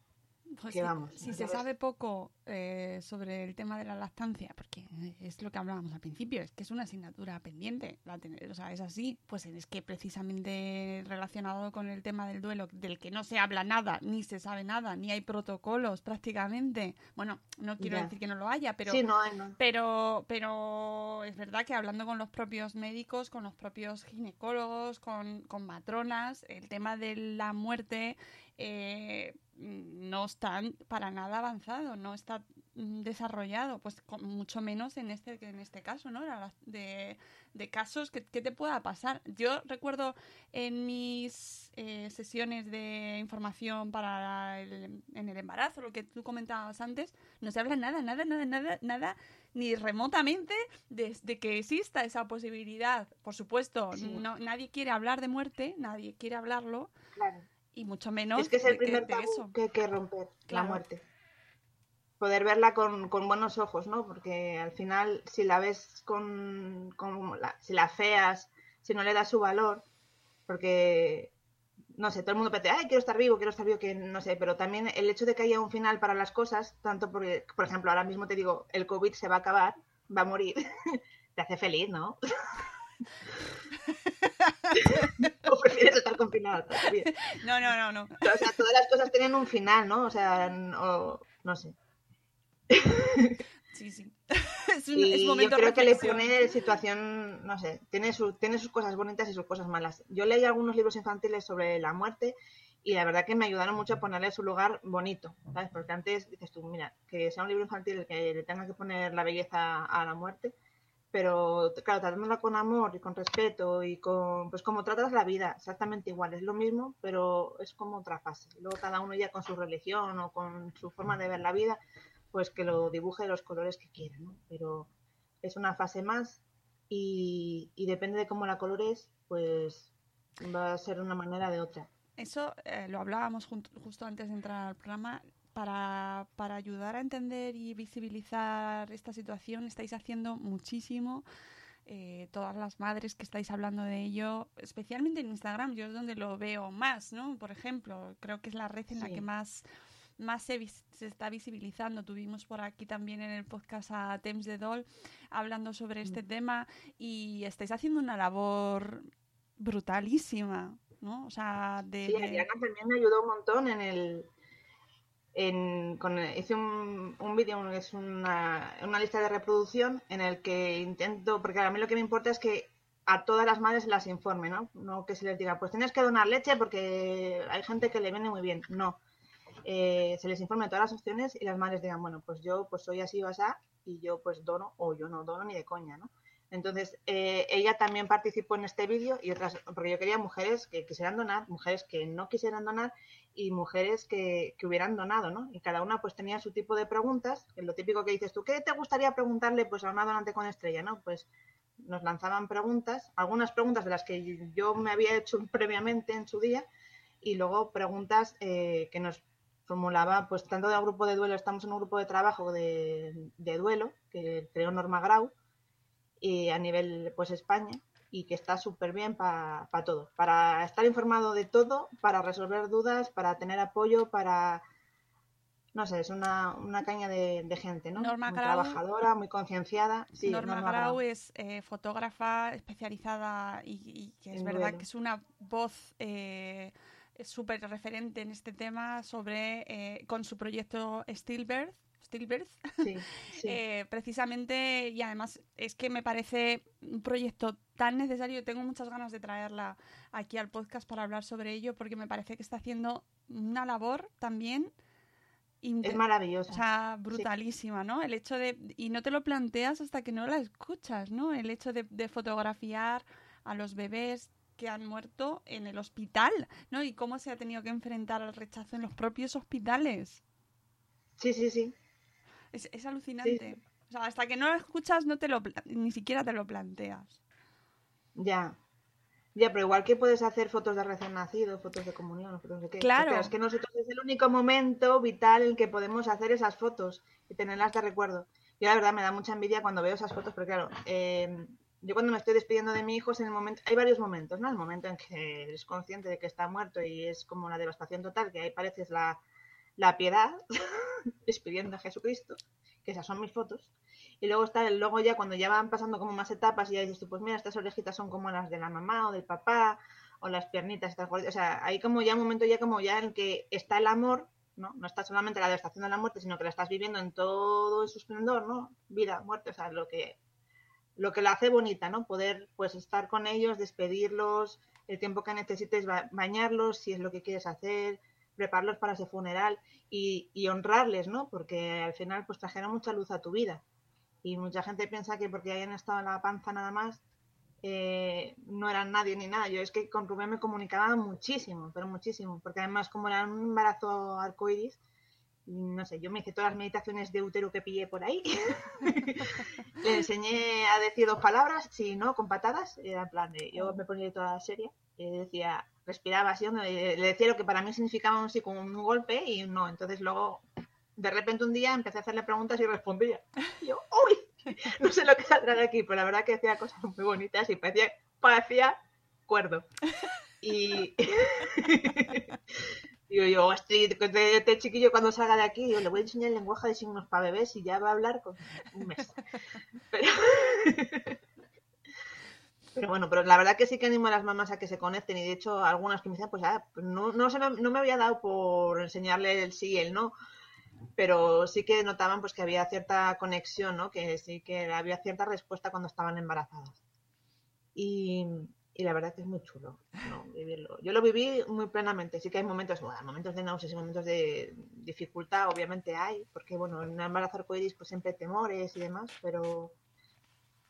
Speaker 2: Pues
Speaker 3: que
Speaker 2: si,
Speaker 3: vamos.
Speaker 2: si se sabe poco eh, sobre el tema de la lactancia, porque es lo que hablábamos al principio, es que es una asignatura pendiente, la tener- o sea, es así, pues es que precisamente relacionado con el tema del duelo, del que no se habla nada, ni se sabe nada, ni hay protocolos prácticamente. Bueno, no quiero
Speaker 3: Ya.
Speaker 2: decir que no lo haya, pero
Speaker 3: Sí, no hay, no.
Speaker 2: pero, pero es verdad que hablando con los propios médicos, con los propios ginecólogos, con, con matronas, el tema de la muerte eh, no está para nada avanzado, no está mm, desarrollado, pues con- mucho menos en este que en este caso, ¿no? De, de casos que, que te pueda pasar. Yo recuerdo en mis eh, sesiones de información para el, en el embarazo, lo que tú comentabas antes, no se habla nada, nada, nada, nada, nada, ni remotamente de, de que exista esa posibilidad. Por supuesto,
Speaker 3: Sí.
Speaker 2: no, nadie quiere hablar de muerte, nadie quiere hablarlo,
Speaker 3: Claro.
Speaker 2: Y mucho menos
Speaker 3: Es que es el
Speaker 2: que-
Speaker 3: primer tabú que hay que romper,
Speaker 2: Claro.
Speaker 3: la muerte. Poder verla con, con buenos ojos, ¿no? Porque al final, si la ves con, con la, si la feas, si no le das su valor, porque, no sé, todo el mundo piensa, ay, quiero estar vivo, quiero estar vivo, que no sé, pero también el hecho de que haya un final para las cosas, tanto porque, por ejemplo, ahora mismo te digo, el COVID se va a acabar, va a morir, <laughs> te hace feliz, ¿no? <laughs> prefieres estar confinado todavía. <laughs>
Speaker 2: No, no, no, no.
Speaker 3: O sea, todas las cosas tienen un final, ¿no? O sea, no, no sé.
Speaker 2: Sí, sí. <laughs> es un,
Speaker 3: Y
Speaker 2: es
Speaker 3: yo
Speaker 2: momento
Speaker 3: creo que le pone situación, no sé, tiene, su, tiene sus cosas bonitas y sus cosas malas. Yo leí algunos libros infantiles sobre la muerte y la verdad que me ayudaron mucho a ponerle su lugar bonito, ¿sabes? Porque antes dices tú, mira, que sea un libro infantil que le tenga que poner la belleza a la muerte, pero claro, tratándola con amor y con respeto y con, pues como tratas la vida, exactamente igual, es lo mismo, pero es como otra fase. Luego cada uno ya con su religión o con su forma de ver la vida, pues que lo dibuje de los colores que quiera, ¿no? Pero es una fase más y, y depende de cómo la colores, pues va a ser una manera de otra.
Speaker 2: Eso eh, lo hablábamos jun- justo antes de entrar al programa. Para, para ayudar a entender y visibilizar esta situación estáis haciendo muchísimo eh, todas las madres que estáis hablando de ello, especialmente en Instagram, yo es donde lo veo más, ¿no? Por ejemplo, creo que es la red en la que más, más se, se está visibilizando. Tuvimos por aquí también en el podcast a Temps de Doll hablando sobre este tema y estáis haciendo una labor brutalísima, ¿no? O sea, de...
Speaker 3: Sí, Ariana también me ayudó un montón en el. En, con, hice un, un vídeo, es una, una lista de reproducción en el que intento, porque a mí lo que me importa es que a todas las madres las informe, ¿no? No que se les diga, pues tienes que donar leche porque hay gente que le viene muy bien. No. Eh, se les informe todas las opciones y las madres digan, bueno, pues yo pues soy así o así y yo pues dono o yo no dono ni de coña, ¿no? Entonces, eh, ella también participó en este vídeo y otras, porque yo quería mujeres que quisieran donar, mujeres que no quisieran donar y mujeres que, hubieran donado, ¿no? Y cada una pues tenía su tipo de preguntas, lo típico que dices tú, ¿qué te gustaría preguntarle pues a una donante con estrella, ¿no? Pues nos lanzaban preguntas, algunas preguntas de las que yo me había hecho <laughs> previamente en su día y luego preguntas eh, que nos formulaba pues tanto del grupo de duelo, estamos en un grupo de trabajo de, de duelo que creó Norma Grau y a nivel pues España y que está súper bien para todo, para estar informado de todo, para resolver dudas, para tener apoyo, para no sé, es una, una caña de, de gente, ¿no?
Speaker 2: Norma
Speaker 3: muy trabajadora, muy concienciada. Sí,
Speaker 2: Norma, Grau es eh, fotógrafa especializada y, y que es
Speaker 3: En
Speaker 2: verdad
Speaker 3: duelo.
Speaker 2: que es una voz eh, súper referente en este tema sobre eh, con su proyecto Stillbirth. Stillbirth.
Speaker 3: Sí, <laughs> sí.
Speaker 2: Eh, precisamente y además es que me parece un proyecto tan necesario tengo muchas ganas de traerla aquí al podcast para hablar sobre ello porque me parece que está haciendo una labor también
Speaker 3: es maravillosa.
Speaker 2: o sea, brutalísima, ¿no? El hecho de... Y no te lo planteas hasta que no la escuchas, ¿no? El hecho de, de fotografiar a los bebés que han muerto en el hospital, ¿no? Y cómo se ha tenido que enfrentar al rechazo en los propios hospitales.
Speaker 3: Sí, sí, sí.
Speaker 2: Es, es alucinante. O sea, hasta que no lo escuchas no te lo ni siquiera te lo planteas.
Speaker 3: Ya. Ya, pero igual que puedes hacer fotos de recién nacido, fotos de comunión, fotos de qué.
Speaker 2: Claro.
Speaker 3: Es que nosotros es el único momento vital en que podemos hacer esas fotos y tenerlas de recuerdo. Y la verdad me da mucha envidia cuando veo esas fotos, porque claro, eh, yo cuando me estoy despidiendo de mi hijo es en el momento, hay varios momentos, ¿no? El momento en que eres consciente de que está muerto y es como una devastación total, que ahí pareces la, la piedad <laughs> despidiendo a Jesucristo, que esas son mis fotos. Y luego está el luego ya cuando ya van pasando como más etapas y ya dices pues mira, estas orejitas son como las de la mamá o del papá, o las piernitas, estas. O sea, hay como ya un momento ya como ya en que está el amor, ¿no? No está solamente la devastación de la muerte, sino que la estás viviendo en todo su esplendor, ¿no? Vida, muerte, o sea, lo que lo que la hace bonita, ¿no? Poder pues estar con ellos, despedirlos, el tiempo que necesites ba- bañarlos, si es lo que quieres hacer, prepararlos para ese funeral y, honrarles, ¿no? Porque al final pues trajeron mucha luz a tu vida. Y mucha gente piensa que porque hayan estado en la panza nada más, eh, no eran nadie ni nada. Yo es que con Rubén me comunicaba muchísimo, pero muchísimo, porque además como era un embarazo arcoíris, no sé, yo me hice todas las meditaciones de útero que pillé por ahí. <laughs> Le enseñé a decir dos palabras, si no, con patadas. Era en plan de, yo me ponía toda seria y decía, respiraba así, le decía lo que para mí significaba un sí con un golpe y no. Entonces luego, de repente un día empecé a hacerle preguntas y respondía. Y yo, uy, <laughs> no sé lo que saldrá de aquí, pero la verdad que decía cosas muy bonitas y parecía, parecía cuerdo. Y <laughs> yo, este, chiquillo cuando salga de aquí, digo, le voy a enseñar el lenguaje de signos para bebés y ya va a hablar con un mes. Pero, <laughs> pero bueno, pero la verdad que sí que animo a las mamás a que se conecten y de hecho algunas que me dicen, pues, ah, pues no, no, se me, no me había dado por enseñarle el sí y el no, pero sí que notaban pues que había cierta conexión, ¿no? Que sí que había cierta respuesta cuando estaban embarazadas. Y, y la verdad que es muy chulo ¿no? vivirlo. Yo lo viví muy plenamente. Sí que hay momentos, bueno, momentos de náuseas y momentos de dificultad, obviamente hay, porque bueno, en un embarazo arcoíris pues siempre hay temores y demás, pero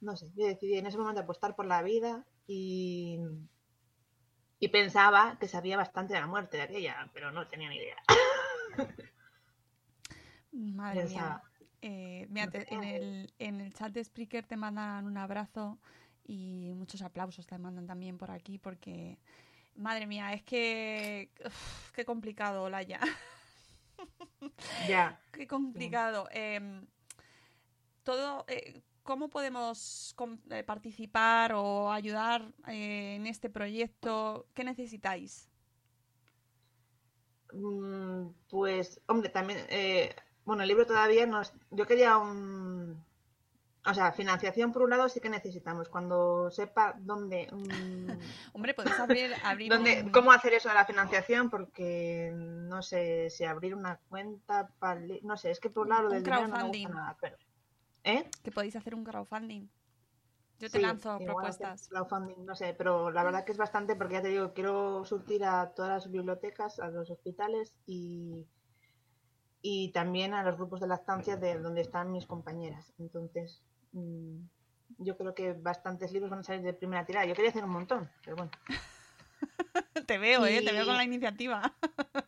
Speaker 3: no sé, yo decidí en ese momento apostar por la vida y, y pensaba que sabía bastante de la muerte de aquella, pero no tenía ni idea.
Speaker 2: Madre mía. Eh, mira,
Speaker 3: No
Speaker 2: te- en, el, en el chat de Spreaker te mandan un abrazo y muchos aplausos te mandan también por aquí porque, madre mía, es que... uf, qué complicado, Olaya.
Speaker 3: Ya. <laughs>
Speaker 2: Qué complicado. Em, todo, eh, ¿cómo podemos eh, participar o ayudar eh, en este proyecto? ¿Qué necesitáis?
Speaker 3: Mm, Pues, hombre, también, eh, bueno, el libro todavía no es- Yo quería un... O sea, financiación por un lado sí que necesitamos. Cuando sepa dónde... <laughs>
Speaker 2: Hombre, podéis abrir, abrir
Speaker 3: dónde-
Speaker 2: un-
Speaker 3: cómo hacer eso de la financiación, porque no sé si abrir una cuenta para... No sé, es que por un lado del dinero no me gusta nada, pero... ¿Eh?
Speaker 2: que podéis hacer un crowdfunding. Yo te
Speaker 3: Sí,
Speaker 2: lanzo propuestas.
Speaker 3: crowdfunding, no sé, pero la verdad que es bastante porque ya te digo, quiero surtir a todas las bibliotecas, a los hospitales y, y también a los grupos de lactancia de donde están mis compañeras. Entonces, mm, yo creo que bastantes libros van a salir de primera tirada. Yo quería hacer un montón, pero bueno. <laughs> <laughs>
Speaker 2: Te veo, ¿eh? Te veo con la iniciativa.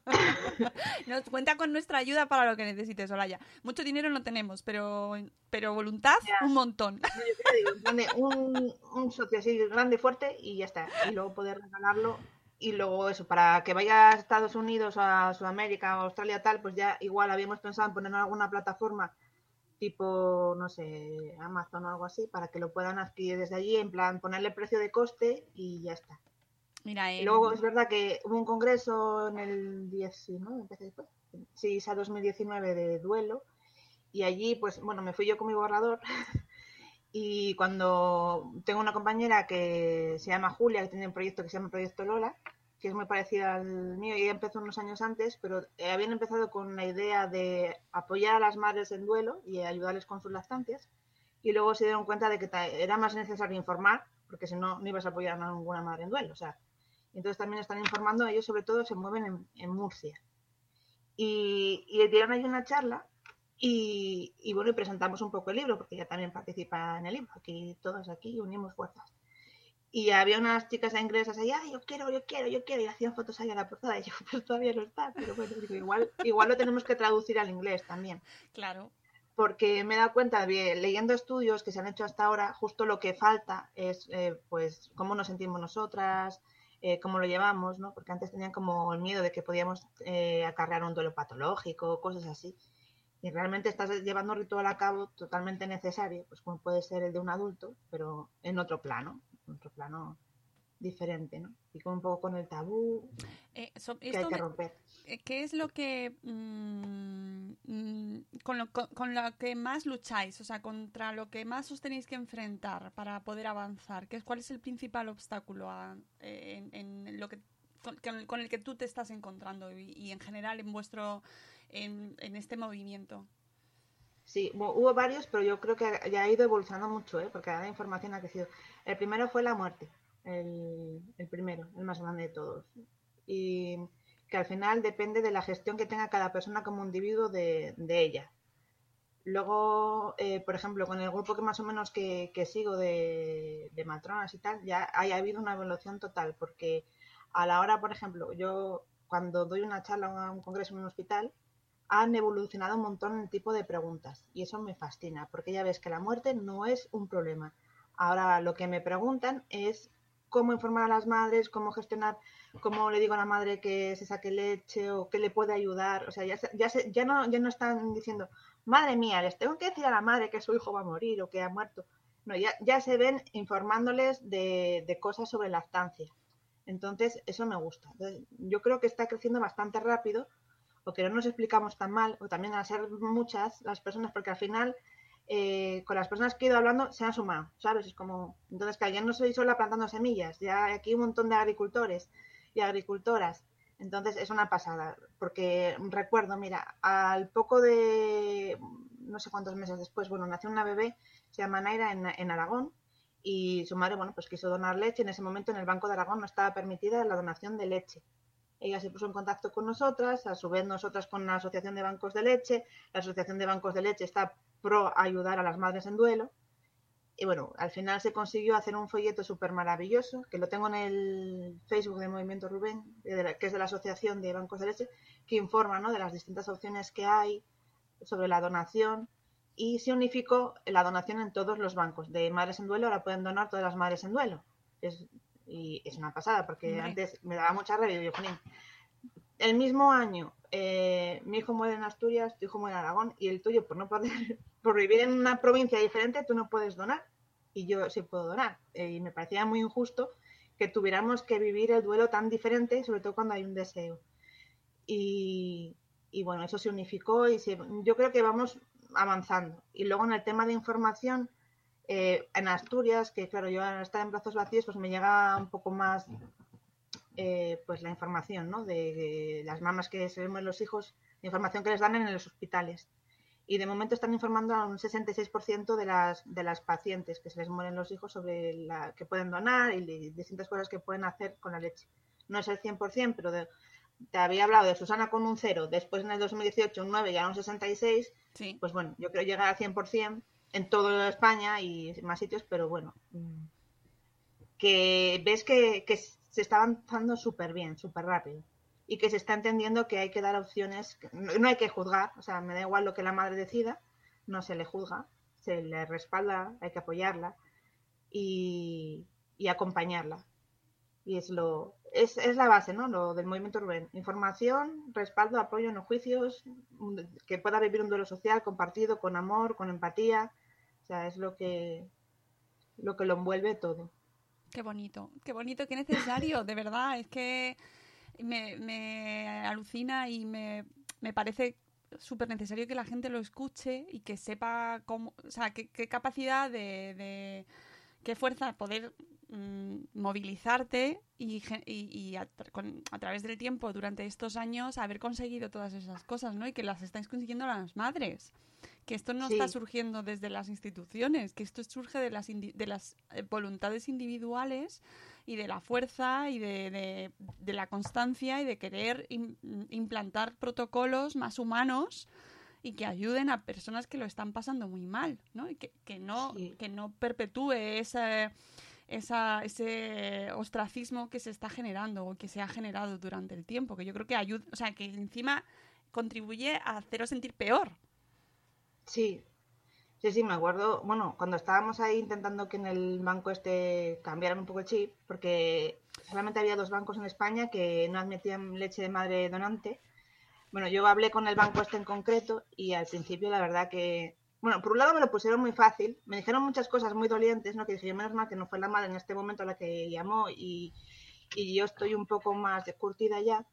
Speaker 2: <laughs> Nos cuenta con nuestra ayuda para lo que necesites, Olaya. Mucho dinero no tenemos, pero, pero voluntad,
Speaker 3: Ya.
Speaker 2: un montón.
Speaker 3: Yo digo, un, un socio así grande, fuerte y ya está. Y luego poder regalarlo. Y luego eso, para que vaya a Estados Unidos, a Sudamérica, a Australia, tal, pues ya igual habíamos pensado en ponerlo en alguna plataforma tipo, no sé, Amazon o algo así, para que lo puedan adquirir desde allí, en plan ponerle precio de coste y ya está.
Speaker 2: Mira,
Speaker 3: Y
Speaker 2: eh,
Speaker 3: luego es verdad que hubo un congreso en el 19, empecé después, sí, ISA 2019 de duelo, y allí, pues, bueno, me fui yo con mi borrador, <laughs> y cuando tengo una compañera que se llama Julia, que tiene un proyecto que se llama Proyecto Lola, que es muy parecido al mío, y ella empezó unos años antes, pero eh, habían empezado con la idea de apoyar a las madres en duelo y ayudarles con sus lactancias, y luego se dieron cuenta de que era más necesario informar, porque si no, no ibas a apoyar a ninguna madre en duelo, o sea, entonces también están informando, ellos sobre todo se mueven en, en Murcia. Y, y dieron ahí una charla y, y bueno, y presentamos un poco el libro, porque ella también participa en el libro, aquí todos aquí unimos fuerzas. Y había unas chicas inglesas ahí, ay, yo quiero, yo quiero, yo quiero, y hacían fotos ahí a la portada, y yo, <laughs> pues todavía no está, pero bueno, digo, igual, igual lo tenemos que traducir al inglés también
Speaker 2: claro.
Speaker 3: porque me he dado cuenta, de- leyendo estudios que se han hecho hasta ahora, justo lo que falta es, eh, pues, cómo nos sentimos nosotras, eh, cómo lo llevamos, ¿no? Porque antes tenían como el miedo de que podíamos eh, acarrear un duelo patológico, cosas así. Y realmente estás llevando un ritual a cabo totalmente necesario, pues como puede ser el de un adulto, pero en otro plano, en otro plano diferente, ¿no? Y con un poco con el tabú
Speaker 2: Eh, so-
Speaker 3: que hay que romper.
Speaker 2: Eh, ¿Qué es lo que mm, mm, con, lo, con, lo que más lucháis? O sea, contra lo que más os tenéis que enfrentar para poder avanzar. ¿Qué ¿Cuál es el principal obstáculo eh, en, lo que con, el, que tú te estás encontrando y, en general en vuestro en, en este movimiento?
Speaker 3: Sí, hu- hubo varios, pero yo creo que ya ha ido evolucionando mucho, ¿eh? porque la información ha crecido. El primero fue la muerte, el, el primero, el más grande de todos. Y que al final depende de la gestión que tenga cada persona como individuo de, ella. Luego, eh, por ejemplo, con el grupo que más o menos que, sigo de, de matronas y tal, ya haya habido una evolución total, porque a la hora, por ejemplo, yo cuando doy una charla a un congreso en un hospital, han evolucionado un montón el tipo de preguntas y eso me fascina porque ya ves que la muerte no es un problema. Ahora lo que me preguntan es cómo informar a las madres, cómo gestionar, cómo le digo a la madre que se saque leche o qué le puede ayudar. O sea, ya, ya, ya, no, ya no están diciendo, madre mía, les tengo que decir a la madre que su hijo va a morir o que ha muerto. No, ya, ya se ven informándoles de, de cosas sobre lactancia. Entonces, eso me gusta. Entonces, yo creo que está creciendo bastante rápido o que no nos explicamos tan mal, o también al ser muchas las personas, porque al final eh, con las personas que he ido hablando se han sumado, ¿sabes? Es como, entonces que ya no soy sola plantando semillas, ya hay aquí un montón de agricultores y agricultoras, entonces es una pasada, porque recuerdo, mira, al poco de, no sé cuántos meses después, bueno, nació una bebé, se llama Naira en, en Aragón, y su madre, bueno, pues quiso donar leche, en ese momento en el Banco de Aragón no estaba permitida la donación de leche. Ella se puso en contacto con nosotras, a su vez nosotras con la Asociación de Bancos de Leche. La Asociación de Bancos de Leche está pro ayudar a las madres en duelo. Y bueno, al final se consiguió hacer un folleto súper maravilloso, que lo tengo en el Facebook de Movimiento Rubén, de la- que es de la Asociación de Bancos de Leche, que informa ¿no? de las distintas opciones que hay sobre la donación. Y se unificó la donación en todos los bancos. De madres en duelo ahora pueden donar todas las madres en duelo. Es, y es una pasada, porque antes me daba mucha rabia yo, "Jolín, el mismo año eh, mi hijo muere en Asturias, tu hijo muere en Aragón y el tuyo por no poder, <laughs> por vivir en una provincia diferente, tú no puedes donar y yo sí puedo donar. Eh, y me parecía muy injusto que tuviéramos que vivir el duelo tan diferente, sobre todo cuando hay un deseo. Y, y bueno, eso se unificó y yo creo que vamos avanzando. Y luego en el tema de información, eh, en Asturias, que claro, yo al estar en brazos vacíos, pues me llega un poco más eh, pues la información, ¿no? De, las mamás que se ven los hijos, la información que les dan en los hospitales. Y de momento están informando a un 66% de las, de las pacientes que se les mueren los hijos sobre la que pueden donar y distintas cosas que pueden hacer con la leche. No es el 100%, pero de- te había hablado de Susana con un 0, después en el 2018 un 9 y ahora un 66.
Speaker 2: Sí.
Speaker 3: Pues bueno, yo creo llegar al 100% en toda España y más sitios, pero bueno, mm, que ves que, que se está avanzando súper bien, súper rápido. Y que se está entendiendo que hay que dar opciones, no, hay que juzgar, o sea, me da igual lo que la madre decida, no se le juzga, se le respalda, hay que apoyarla y, y acompañarla. Y es lo es, es la base, ¿no? Lo del movimiento Rubén. Información, respaldo, apoyo, no juicios, que pueda vivir un duelo social compartido, con amor, con empatía. O sea, es lo que lo que lo envuelve todo.
Speaker 2: Qué bonito, qué bonito, qué necesario, de verdad. Es que me, me alucina y me, me parece súper necesario que la gente lo escuche y que sepa cómo, o sea, qué, capacidad de, de- qué fuerza poder mm, movilizarte y, y- a, a través del tiempo durante estos años haber conseguido todas esas cosas, ¿no? Y que las estáis consiguiendo las madres. Que esto no
Speaker 3: Sí.
Speaker 2: está surgiendo desde las instituciones, que esto surge de las, de las eh, voluntades individuales y de la fuerza y de, de- de la constancia y de querer im- implantar protocolos más humanos y que ayuden a personas que lo están pasando muy mal, ¿no? Y que, que no,
Speaker 3: Sí.
Speaker 2: que no perpetúe esa, esa, ese ostracismo que se está generando o que se ha generado durante el tiempo, que yo creo que ayuda, o sea, que encima contribuye a haceros sentir peor.
Speaker 3: Sí, sí, sí, me acuerdo. Bueno, cuando estábamos ahí intentando que en el banco este cambiaran un poco el chip, porque solamente había dos bancos en España que no admitían leche de madre donante. Bueno, yo hablé con el banco este en concreto y al principio la verdad que, bueno, por un lado me lo pusieron muy fácil, me dijeron muchas cosas muy dolientes, ¿no? Que dije yo, menos mal que no fue la madre en este momento la que llamó y, y yo estoy un poco más curtida ya,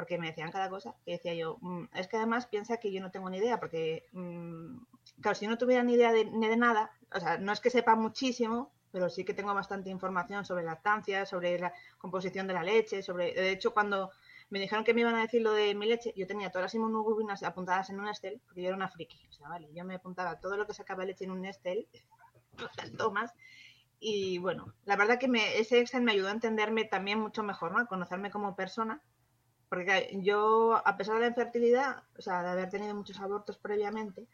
Speaker 3: porque me decían cada cosa, que decía yo, "Mm, es que además piensa que yo no tengo ni idea, porque, mm, claro, si yo no tuviera ni idea de, ni de nada, o sea, no es que sepa muchísimo, pero sí que tengo bastante información sobre lactancia, sobre la composición de la leche, sobre, de hecho, cuando me dijeron que me iban a decir lo de mi leche, yo tenía todas las inmunoglobulinas apuntadas en un Excel, porque yo era una friki, o sea, vale, yo me apuntaba todo lo que sacaba leche en un Excel, <laughs> tomas, y bueno, la verdad que me, ese Excel me ayudó a entenderme también mucho mejor, ¿no? A conocerme como persona, porque claro, yo, a pesar de la infertilidad, o sea, de haber tenido muchos abortos previamente,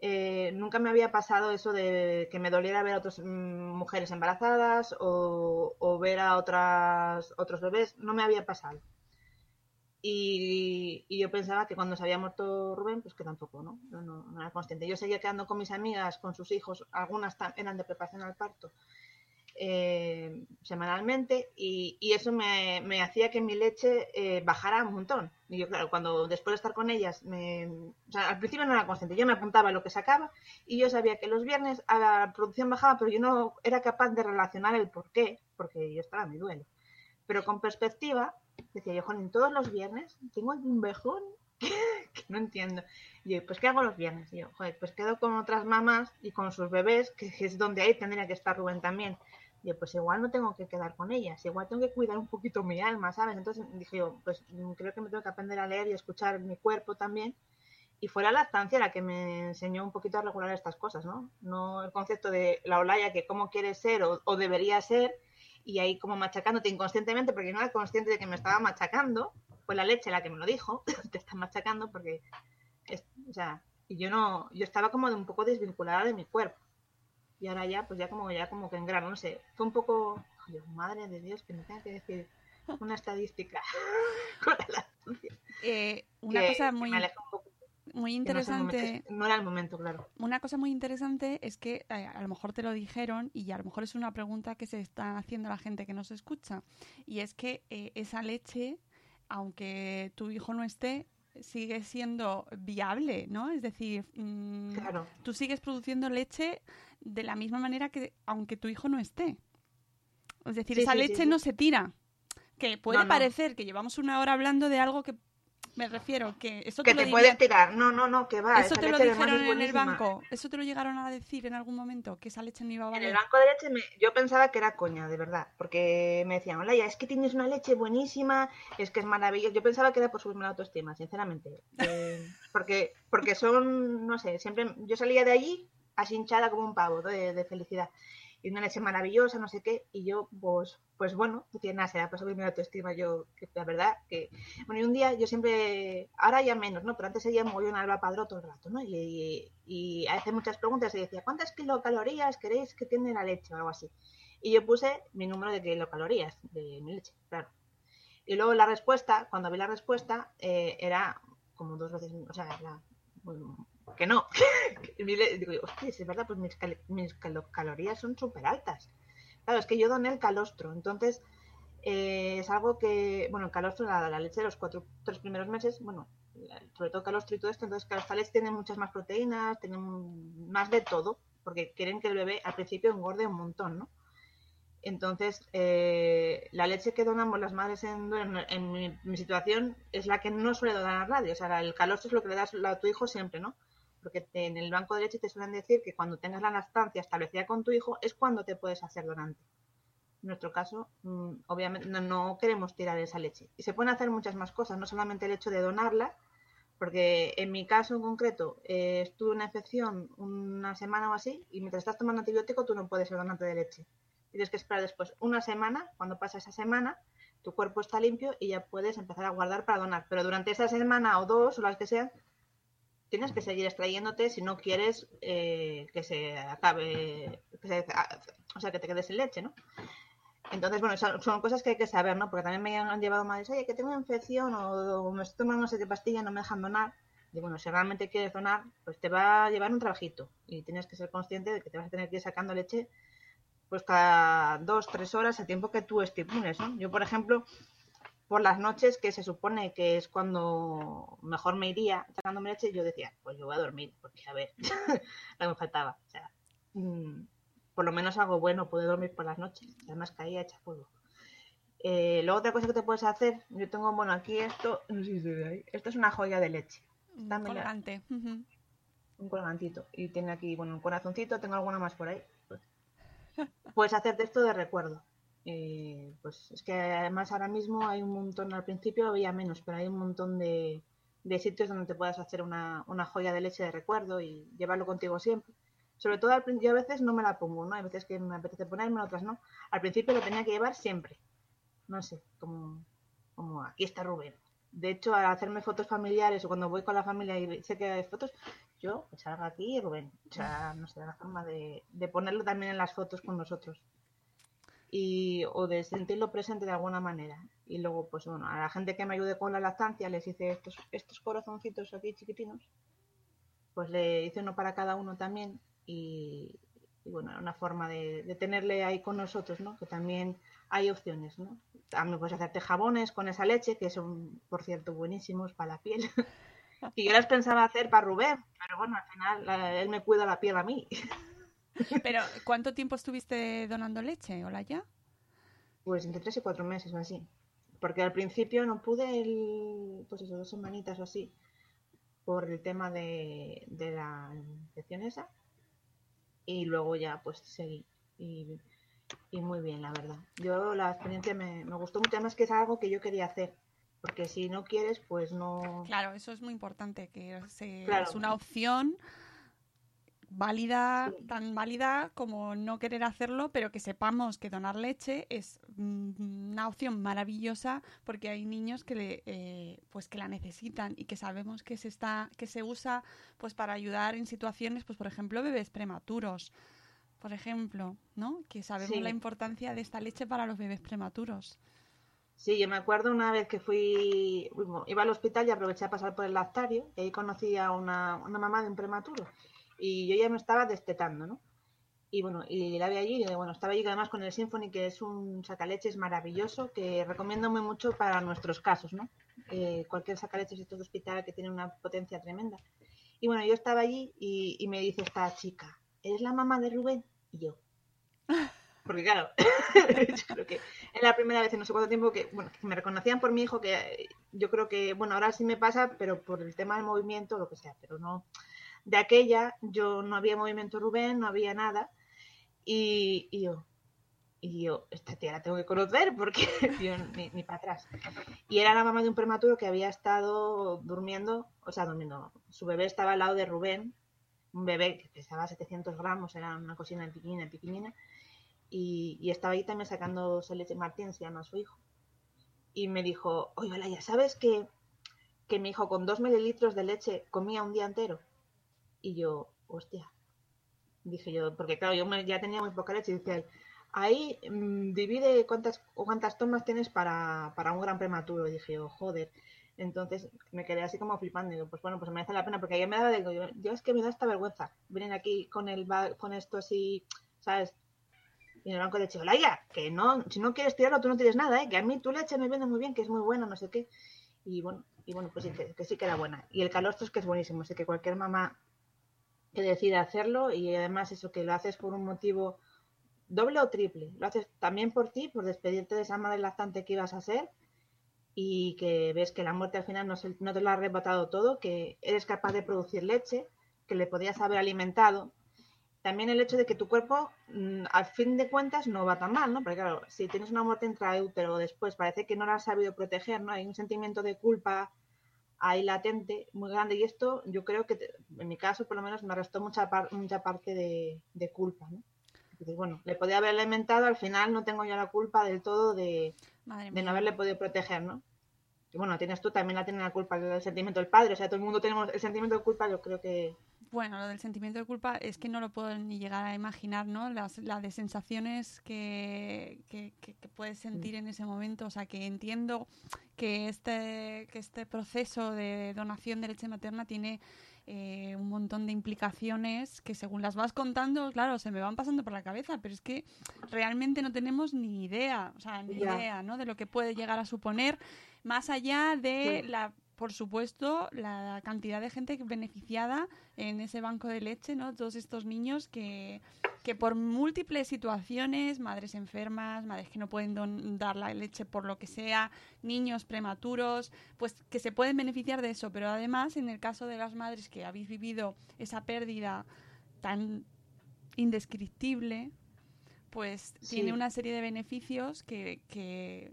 Speaker 3: eh, nunca me había pasado eso de que me doliera ver a otras mm, mujeres embarazadas o, o ver a otras, otros bebés, no me había pasado. Y, y yo pensaba que cuando se había muerto Rubén, pues que tampoco, ¿no? No, no, no era consciente. Yo seguía quedando con mis amigas, con sus hijos, algunas eran de preparación al parto, eh, semanalmente, y, eso me, hacía que mi leche eh, bajara un montón. Y yo, claro, cuando después de estar con ellas, al principio no era consciente, yo me apuntaba lo que sacaba y yo sabía que los viernes a la producción bajaba, pero yo no era capaz de relacionar el por qué, porque yo estaba en mi duelo. Pero con perspectiva, decía yo, Jolín, todos los viernes tengo un vejón <laughs> que no entiendo. Y yo, pues, ¿qué hago los viernes? Y yo, joder, pues quedo con otras mamás y con sus bebés, que es donde ahí tendría que estar Rubén también. Yo, pues igual no tengo que quedar con ellas, igual tengo que cuidar un poquito mi alma, ¿sabes? Entonces dije yo, pues mm, creo que me tengo que aprender a leer y escuchar mi cuerpo también. Y fue la lactancia la que me enseñó un poquito a regular estas cosas, ¿no? No el concepto de la olaya que cómo quiere ser o, debería ser, y ahí como machacándote inconscientemente, porque no era consciente de que me estaba machacando, fue la leche la que me lo dijo, <laughs> te está machacando porque, es- o sea, yo no, yo estaba como de un poco desvinculada de mi cuerpo. Y ahora ya, pues ya como, ya como que en grano, no sé, fue un poco, Dios, madre de Dios, que me tenga que decir una estadística <laughs> con la lactancia.
Speaker 2: Eh, una
Speaker 3: que-
Speaker 2: cosa muy,
Speaker 3: me poco,
Speaker 2: muy
Speaker 3: no
Speaker 2: interesante.
Speaker 3: no era el momento, claro.
Speaker 2: Una cosa muy interesante es que eh, a lo mejor te lo dijeron y a lo mejor es una pregunta que se está haciendo la gente que nos escucha. Y es que eh, esa leche aunque tu hijo no esté, sigue siendo viable, ¿no? Es decir, mm,
Speaker 3: Claro.
Speaker 2: tú sigues produciendo leche de la misma manera que aunque tu hijo no esté. Es decir,
Speaker 3: Sí,
Speaker 2: esa
Speaker 3: sí,
Speaker 2: leche
Speaker 3: sí.
Speaker 2: no se tira. Que puede
Speaker 3: No, no.
Speaker 2: parecer que llevamos una hora hablando de algo que me refiero, que eso
Speaker 3: Que
Speaker 2: te,
Speaker 3: te
Speaker 2: dirían-
Speaker 3: tirar. No, no, no, que va.
Speaker 2: eso
Speaker 3: esa
Speaker 2: te lo
Speaker 3: leche
Speaker 2: dijeron en el banco. Eso te lo llegaron a decir en algún momento, que esa leche no iba a
Speaker 3: En
Speaker 2: valer.
Speaker 3: el banco de leche me- yo pensaba que era coña, de verdad, porque me decían, hola, ya es que tienes una leche buenísima, es que es maravillosa. Yo pensaba que era por subirme la autoestima, sinceramente. <laughs> Eh, porque, porque son, no sé, siempre yo salía de allí así hinchada como un pavo de, de felicidad. Y una leche maravillosa, no sé qué, y yo, pues, pues bueno, decía, nada, será subirme la autoestima. Yo, que la verdad, que. Bueno, y un día yo siempre, ahora ya menos, ¿no? Pero antes seguía muy un alba padrón todo el rato, ¿no? Y, y, y hace muchas preguntas y decía, ¿cuántas kilocalorías queréis que tiene la leche o algo así? Y yo puse mi número de kilocalorías de mi leche, claro. Y luego la respuesta, cuando vi la respuesta, eh, era como dos veces, o sea, era, bueno, que no. <laughs> Y le- digo, hostia, es verdad, pues mis, cal- mis calo- calorías son súper altas. Claro, es que yo doné el calostro, entonces eh, es algo que, bueno, el calostro, la, la leche de los cuatro, tres primeros meses, bueno, sobre todo calostro y todo esto, entonces claro, esta muchas más proteínas, tiene un- más de todo, porque quieren que el bebé al principio engorde un montón, ¿no? Entonces, eh, la leche que donamos las madres en, en, mi, mi situación es la que no suele donar nadie. O sea, el calostro es lo que le das a tu hijo siempre, ¿no? Porque en el banco de leche te suelen decir que cuando tengas la lactancia establecida con tu hijo es cuando te puedes hacer donante. En nuestro caso, mm, obviamente, no, no queremos tirar esa leche. Y se pueden hacer muchas más cosas, no solamente el hecho de donarla, porque en mi caso en concreto, eh, estuve una infección una semana o así, y mientras estás tomando antibiótico tú no puedes ser donante de leche. Tienes que esperar después una semana, cuando pasa esa semana, tu cuerpo está limpio y ya puedes empezar a guardar para donar. Pero durante esa semana o dos, o las que sean, tienes que seguir extrayéndote si no quieres eh, que se acabe, se- o sea, que te quedes sin leche, ¿no? Entonces, bueno, son, cosas que hay que saber, ¿no? Porque también me han llevado madres, oye, que tengo una infección o, o me estoy tomando no sé qué pastilla, no me dejan donar. Y bueno, si realmente quieres donar, pues te va a llevar un trabajito y tienes que ser consciente de que te vas a tener que ir sacando leche pues cada dos, tres horas a tiempo que tú estipules, ¿no? Yo, por ejemplo, por las noches, que se supone que es cuando mejor me iría sacándome leche, yo decía, pues yo voy a dormir, porque a ver, <laughs> lo que me faltaba. O sea, mm, por lo menos algo bueno, pude dormir por las noches. Además caía hecha polvo. Eh, luego otra cosa que te puedes hacer, yo tengo, bueno, aquí esto, no sé si se ve ahí, esto es una joya de leche,
Speaker 2: Un colgante.
Speaker 3: un colgantito, y tiene aquí, bueno, un corazoncito, tengo alguna más por ahí. Pues, puedes hacerte esto de recuerdo. Eh, pues es que además ahora mismo hay un montón, al principio había menos, pero hay un montón de, sitios donde te puedas hacer una, joya de leche de recuerdo y llevarlo contigo siempre. Sobre todo al yo a veces no me la pongo, ¿no? Hay veces que me apetece ponerme, otras no. Al principio lo tenía que llevar siempre. No sé, como, aquí está Rubén. De hecho, al hacerme fotos familiares o cuando voy con la familia y sé que hay fotos, yo salgo aquí y Rubén. O sea, no sé, la forma de, de ponerlo también en las fotos con nosotros. O de sentirlo presente de alguna manera. Y luego, pues bueno, a la gente que me ayude con la lactancia les hice estos, estos corazoncitos aquí chiquitinos. Pues le hice uno para cada uno también. Y, y bueno, una forma de, de tenerle ahí con nosotros, ¿no? Que también hay opciones, ¿no? También puedes hacerte jabones con esa leche, que son, por cierto, buenísimos para la piel. <laughs> y yo las pensaba hacer para Rubén, pero bueno, al final la- él me cuida la piel a mí. <laughs>
Speaker 2: Pero, ¿cuánto tiempo estuviste donando leche? ¿Hola ya?
Speaker 3: Pues entre tres y cuatro meses o así. Porque al principio no pude, el, pues eso, dos semanitas o así, por el tema de, de la infección esa. Y luego ya pues seguí. Y, y muy bien, la verdad. Yo la experiencia me, me gustó mucho, además que es algo que yo quería hacer. Porque si no quieres, pues no...
Speaker 2: Claro, eso es muy importante, que se-
Speaker 3: Claro.
Speaker 2: es una opción válida, tan válida como no querer hacerlo, pero que sepamos que donar leche es mm, una opción maravillosa porque hay niños que le, eh, pues que la necesitan y que sabemos que se está que se usa pues para ayudar en situaciones pues por ejemplo bebés prematuros por ejemplo no que sabemos
Speaker 3: Sí.
Speaker 2: la importancia de esta leche para los bebés prematuros.
Speaker 3: Sí, yo me acuerdo una vez que fui, iba al hospital y aproveché a pasar por el lactario y ahí conocí a una, una mamá de un prematuro y yo ya me estaba destetando, ¿no? Y bueno, y la vi allí, y bueno, estaba allí además con el Symphony, que es un sacaleches maravilloso, que recomiendo muy mucho para nuestros casos, ¿no? Eh, cualquier sacaleches de todo hospital que tiene una potencia tremenda. Y bueno, yo estaba allí y, y me dice esta chica, ¿eres la mamá de Rubén? Y yo. <laughs> Porque claro, <laughs> yo creo que es la primera vez en no sé cuánto tiempo que, bueno, que me reconocían por mi hijo, que yo creo que, bueno, ahora sí me pasa, pero por el tema del movimiento, lo que sea, pero no. De aquella, yo no había movimiento Rubén, no había nada. Y, yo, y yo, esta tía la tengo que conocer porque <laughs> yo ni, ni para atrás. Y era la mamá de un prematuro que había estado durmiendo, o sea, durmiendo. Su bebé estaba al lado de Rubén, un bebé que pesaba 700 gramos, era una cocina pequeñina, pequeñina. Y, y estaba ahí también sacándose leche. Martín se llama su hijo. Y me dijo, oye, Olaya, ¿sabes que, que mi hijo con dos mililitros de leche comía un día entero? Y yo, hostia. Dije yo, porque claro, yo me- ya tenía muy poca leche. Y él, ahí mm, divide cuántas, cuántas tomas tienes para, para un gran prematuro. Y dije yo, joder. Entonces me quedé así como flipando. Digo, pues bueno, pues merece la pena. Porque yo me daba, digo, yo, es que me da esta vergüenza. Vienen aquí con el con esto así, ¿sabes? Y en el banco de leche, Olaya, que no, si no quieres tirarlo, tú no tires nada, ¿eh? Que a mí tu leche me viene muy bien, que es muy buena, no sé qué. Y bueno, y bueno pues sí, que, sí que era buena. Y el calostro es que es buenísimo, así que cualquier mamá que decida hacerlo y además eso que lo haces por un motivo doble o triple, lo haces también por ti, por despedirte de esa madre lactante que ibas a ser y que ves que la muerte al final no, no te lo ha arrebatado todo, que eres capaz de producir leche, que le podías haber alimentado. También el hecho de que tu cuerpo, mm, al fin de cuentas, no va tan mal, ¿no? Porque claro, si tienes una muerte intraútero después, parece que no la has sabido proteger, ¿no? Hay un sentimiento de culpa ahí latente, muy grande. Y esto, yo creo que, te- en mi caso, por lo menos, me restó mucha, par- mucha parte de, de culpa, ¿no? Dices, bueno, le podía haber alimentado, al final no tengo ya la culpa del todo de, de no haberle podido proteger, ¿no? Y bueno, tienes tú, también la tiene la culpa del sentimiento del padre, o sea, todo el mundo tenemos el sentimiento de culpa, yo creo que...
Speaker 2: Bueno, lo del sentimiento de culpa es que no lo puedo ni llegar a imaginar, ¿no? Las, la de sensaciones que, que, que- que puedes sentir en ese momento. O sea, que entiendo que este, que este proceso de donación de leche materna tiene eh, un montón de implicaciones que según las vas contando, claro, se me van pasando por la cabeza, pero es que realmente no tenemos ni idea, o sea, ni idea, ¿no? De lo que puede llegar a suponer, más allá de la por supuesto, la cantidad de gente beneficiada en ese banco de leche, ¿no? Todos estos niños que, que por múltiples situaciones, madres enfermas, madres que no pueden don- dar la leche por lo que sea, niños prematuros, pues que se pueden beneficiar de eso. Pero además, en el caso de las madres que habéis vivido esa pérdida tan indescriptible, pues
Speaker 3: Sí.
Speaker 2: tiene una serie de beneficios que, que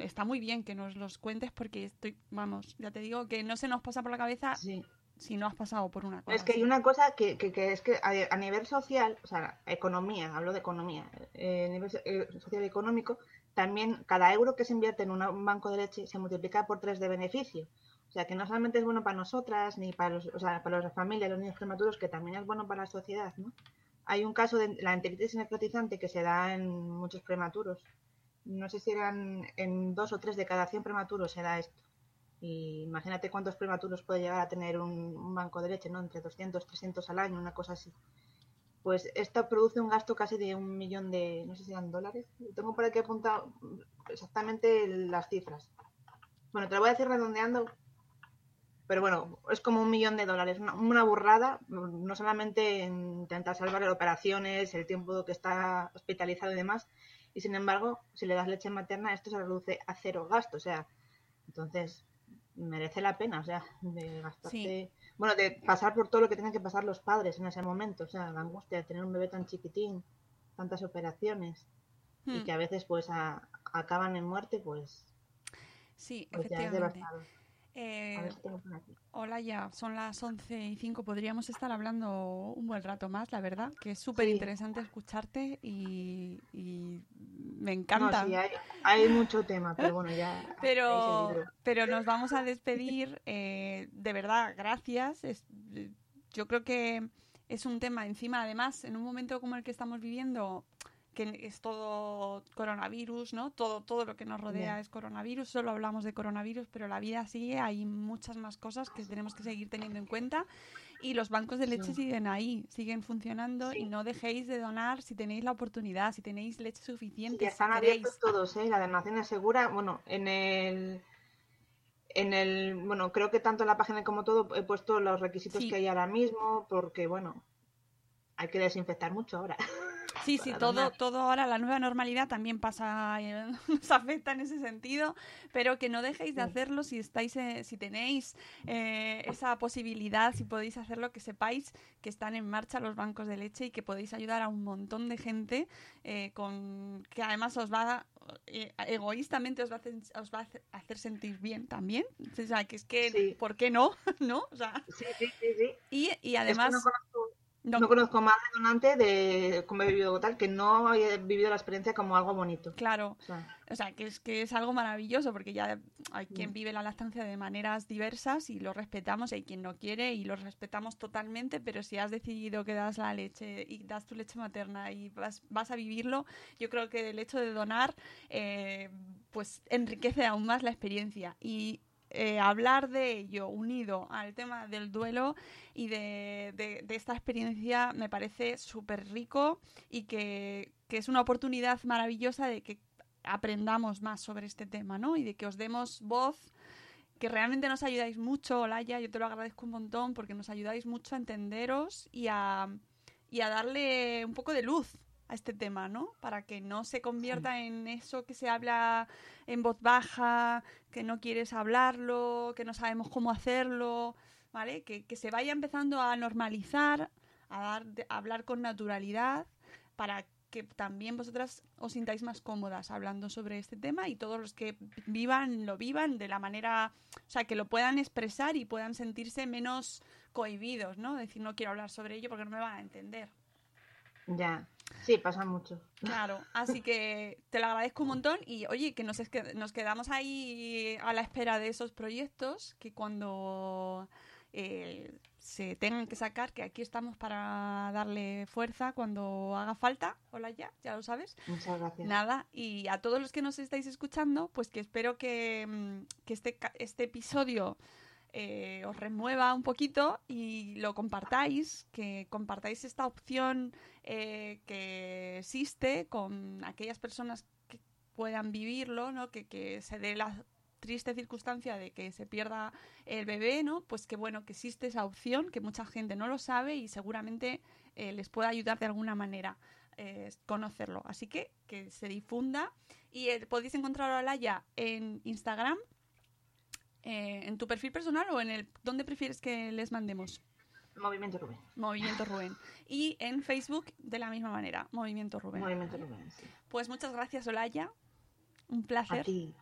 Speaker 2: está muy bien que nos los cuentes porque estoy, vamos, ya te digo que no se nos pasa por la cabeza
Speaker 3: Sí.
Speaker 2: si no has pasado por una cosa.
Speaker 3: Es que hay una cosa que, que- que es que a, a nivel social, o sea, economía, hablo de economía, eh, a nivel eh, social y económico, también cada euro que se invierte en un banco de leche se multiplica por tres de beneficio. O sea, que no solamente es bueno para nosotras, ni para los, o sea, para las familias, los niños prematuros, que también es bueno para la sociedad, ¿no? Hay un caso de la enteritis necrotizante que se da en muchos prematuros. No sé si eran en dos o tres de cada 100 prematuros se da esto. Y imagínate cuántos prematuros puede llegar a tener un, banco de leche, ¿no? Entre 200, 300 al año, una cosa así. Pues esto produce un gasto casi de un millón de, no sé si eran dólares. Tengo por aquí apuntado exactamente las cifras. Bueno, te lo voy a decir redondeando, pero bueno, es como un millón de dólares, una, una burrada, no solamente en intentar salvar operaciones, el tiempo que está hospitalizado y demás, y sin embargo, si le das leche materna, esto se reduce a cero gasto, o sea, entonces merece la pena, o sea, de gastarte,
Speaker 2: Sí.
Speaker 3: bueno, de pasar por todo lo que tienen que pasar los padres en ese momento, o sea, la angustia de tener un bebé tan chiquitín, tantas operaciones, y
Speaker 2: Hmm,
Speaker 3: que a veces pues a- acaban en muerte, pues,
Speaker 2: Sí,
Speaker 3: pues ya es devastador.
Speaker 2: Eh,
Speaker 3: A ver si tengo por aquí.
Speaker 2: hola ya, son las 11 y 5, podríamos estar hablando un buen rato más, la verdad, que es súper interesante escucharte y, y me encanta.
Speaker 3: No, sí, hay, hay mucho tema, pero bueno, ya. <laughs>
Speaker 2: Pero, pero nos vamos a despedir. eh, de verdad, gracias. Es- yo creo que es un tema encima, además, en un momento como el que estamos viviendo, que es todo coronavirus, ¿no? Todo, todo lo que nos rodea
Speaker 3: Ya.
Speaker 2: es coronavirus, solo hablamos de coronavirus, pero la vida sigue, hay muchas más cosas que tenemos que seguir teniendo en cuenta y los bancos de leche siguen ahí, siguen funcionando y no dejéis de donar si tenéis la oportunidad, si tenéis leche
Speaker 3: Sí,
Speaker 2: suficiente,
Speaker 3: ya
Speaker 2: si
Speaker 3: están abiertos todos, ¿eh? La donación es segura. Bueno, en el. En el. Bueno, creo que tanto en la página como todo he puesto los requisitos
Speaker 2: Sí.
Speaker 3: que hay ahora mismo, porque, bueno, hay que desinfectar mucho ahora. <laughs>
Speaker 2: Sí, sí, todo,
Speaker 3: donar.
Speaker 2: todo ahora, la nueva normalidad también pasa, eh, <laughs> nos afecta en ese sentido, pero que no dejéis de hacerlo si estáis, eh, si tenéis eh, esa posibilidad, si podéis hacerlo, que sepáis que están en marcha los bancos de leche y que podéis ayudar a un montón de gente eh, con que además os va a- eh, egoístamente os va, a hacer, os va a hacer- sentir bien también. O sea, que es que,
Speaker 3: Sí.
Speaker 2: ¿por qué no? <laughs> ¿No? O sea,
Speaker 3: Sí, sí, sí, sí.
Speaker 2: y, y
Speaker 3: Es que
Speaker 2: además...
Speaker 3: no conozco,
Speaker 2: no-
Speaker 3: no conozco más de donante de como he vivido tal, que no haya vivido la experiencia como algo bonito.
Speaker 2: Claro,
Speaker 3: O sea,
Speaker 2: O sea, que es, que es algo maravilloso porque ya hay quien
Speaker 3: Mm.
Speaker 2: vive la lactancia de maneras diversas y lo respetamos, y hay quien no quiere y lo respetamos totalmente, pero si has decidido que das la leche y das tu leche materna y vas, vas a vivirlo, yo creo que el hecho de donar eh, pues enriquece aún más la experiencia y eh, hablar de ello unido al tema del duelo y de, de- de esta experiencia me parece súper rico y que, que es una oportunidad maravillosa de que aprendamos más sobre este tema, ¿no? Y de que os demos voz, que realmente nos ayudáis mucho, Olaya, yo te lo agradezco un montón porque nos ayudáis mucho a entenderos y a, y a darle un poco de luz a este tema, ¿no? Para que no se convierta en eso que se habla en voz baja, que no quieres hablarlo, que no sabemos cómo hacerlo, ¿vale? Que, que se vaya empezando a normalizar, a, dar, de- a hablar con naturalidad, para que también vosotras os sintáis más cómodas hablando sobre este tema y todos los que vivan lo vivan de la manera, o sea, que lo puedan expresar y puedan sentirse menos cohibidos, ¿no? Decir, no quiero hablar sobre ello porque no me van a entender.
Speaker 3: ya. Sí, pasa mucho.
Speaker 2: Claro, así que te lo agradezco un montón y oye, que nos, es que nos quedamos ahí a la espera de esos proyectos que cuando eh, se tengan que sacar, que aquí estamos para darle fuerza cuando haga falta. Hola ya, ya lo sabes.
Speaker 3: Muchas gracias.
Speaker 2: Nada, y a todos los que nos estáis escuchando, pues que espero que, mm, que este, este episodio eh, os remueva un poquito y lo compartáis, que compartáis esta opción eh, que existe con aquellas personas que puedan vivirlo, ¿no? Que, que se dé la triste circunstancia de que se pierda el bebé, ¿no? Pues que bueno, que existe esa opción, que mucha gente no lo sabe y seguramente eh, les pueda ayudar de alguna manera conocerlo. Así que que se difunda y podéis encontrar a Olaya en Instagram, eh, en tu perfil personal o en el ¿dónde prefieres que les mandemos?
Speaker 3: Movimiento Rubén.
Speaker 2: Movimiento Rubén. Y en Facebook de la misma manera, Movimiento Rubén.
Speaker 3: Movimiento Rubén, sí.
Speaker 2: Pues muchas gracias, Olaya. Un placer.
Speaker 3: A ti.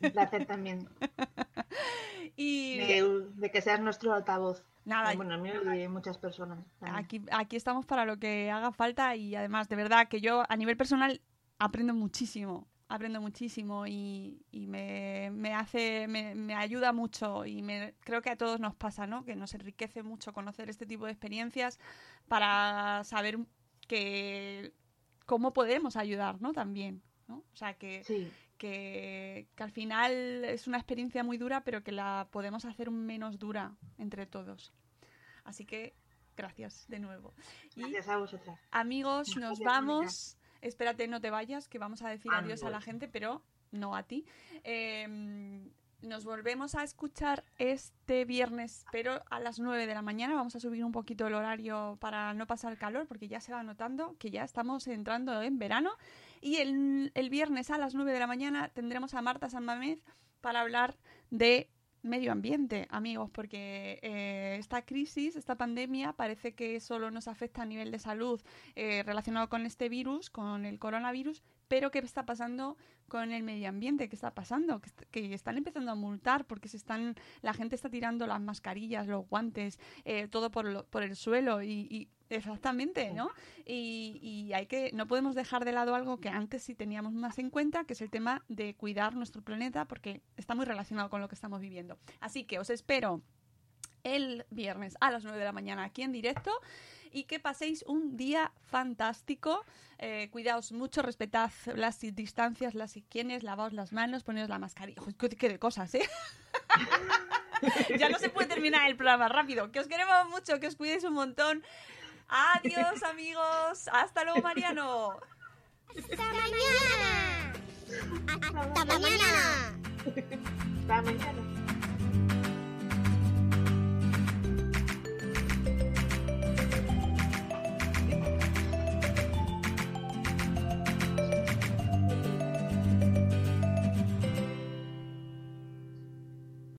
Speaker 3: Un placer también <laughs>
Speaker 2: Y
Speaker 3: de, de que seas nuestro altavoz.
Speaker 2: Nada.
Speaker 3: Bueno, mío y muchas personas. también.
Speaker 2: aquí, aquí estamos para lo que haga falta y además, de verdad, que yo a nivel personal aprendo muchísimo. Aprendo muchísimo y, y me, me hace, me, me ayuda mucho y me, creo que a todos nos pasa, ¿no? Que nos enriquece mucho conocer este tipo de experiencias para saber que cómo podemos ayudar, ¿no? También, ¿no? O sea, que,
Speaker 3: Sí,
Speaker 2: que, que al final es una experiencia muy dura, pero que la podemos hacer menos dura entre todos. Así que gracias de nuevo. Y
Speaker 3: gracias a vosotras.
Speaker 2: amigos, nos
Speaker 3: Gracias,
Speaker 2: vamos. Espérate, no te vayas, que vamos a decir
Speaker 3: Ah,
Speaker 2: adiós a la gente, pero no a ti. Eh, nos volvemos a escuchar este viernes, pero a las 9 de la mañana. Vamos a subir un poquito el horario para no pasar calor, porque ya se va notando que ya estamos entrando en verano. Y el, el viernes a las 9 de la mañana tendremos a Marta San Mamés para hablar de medio ambiente, amigos, porque eh, esta crisis, esta pandemia, parece que solo nos afecta a nivel de salud eh, relacionado con este virus, con el coronavirus, pero ¿qué está pasando con el medio ambiente? ¿Qué está pasando? Que, est- que están empezando a multar porque se están, la gente está tirando las mascarillas, los guantes, eh, todo por, lo- por el suelo y, y exactamente, ¿no? Y, y hay que, no podemos dejar de lado algo que antes sí teníamos más en cuenta, que es el tema de cuidar nuestro planeta porque está muy relacionado con lo que estamos viviendo. Así que os espero el viernes a las 9 de la mañana aquí en directo y que paséis un día fantástico. Eh, cuidaos mucho, respetad las distancias, las higienes, lavaos las manos, poneos la mascarilla. Uy, qué, qué de cosas, ¿eh? <laughs> ya no se puede terminar el programa rápido. Que os queremos mucho, que os cuidéis un montón. Adiós, amigos. Hasta luego, Mariano.
Speaker 1: ¡Hasta mañana! ¡Hasta mañana!
Speaker 3: Hasta mañana.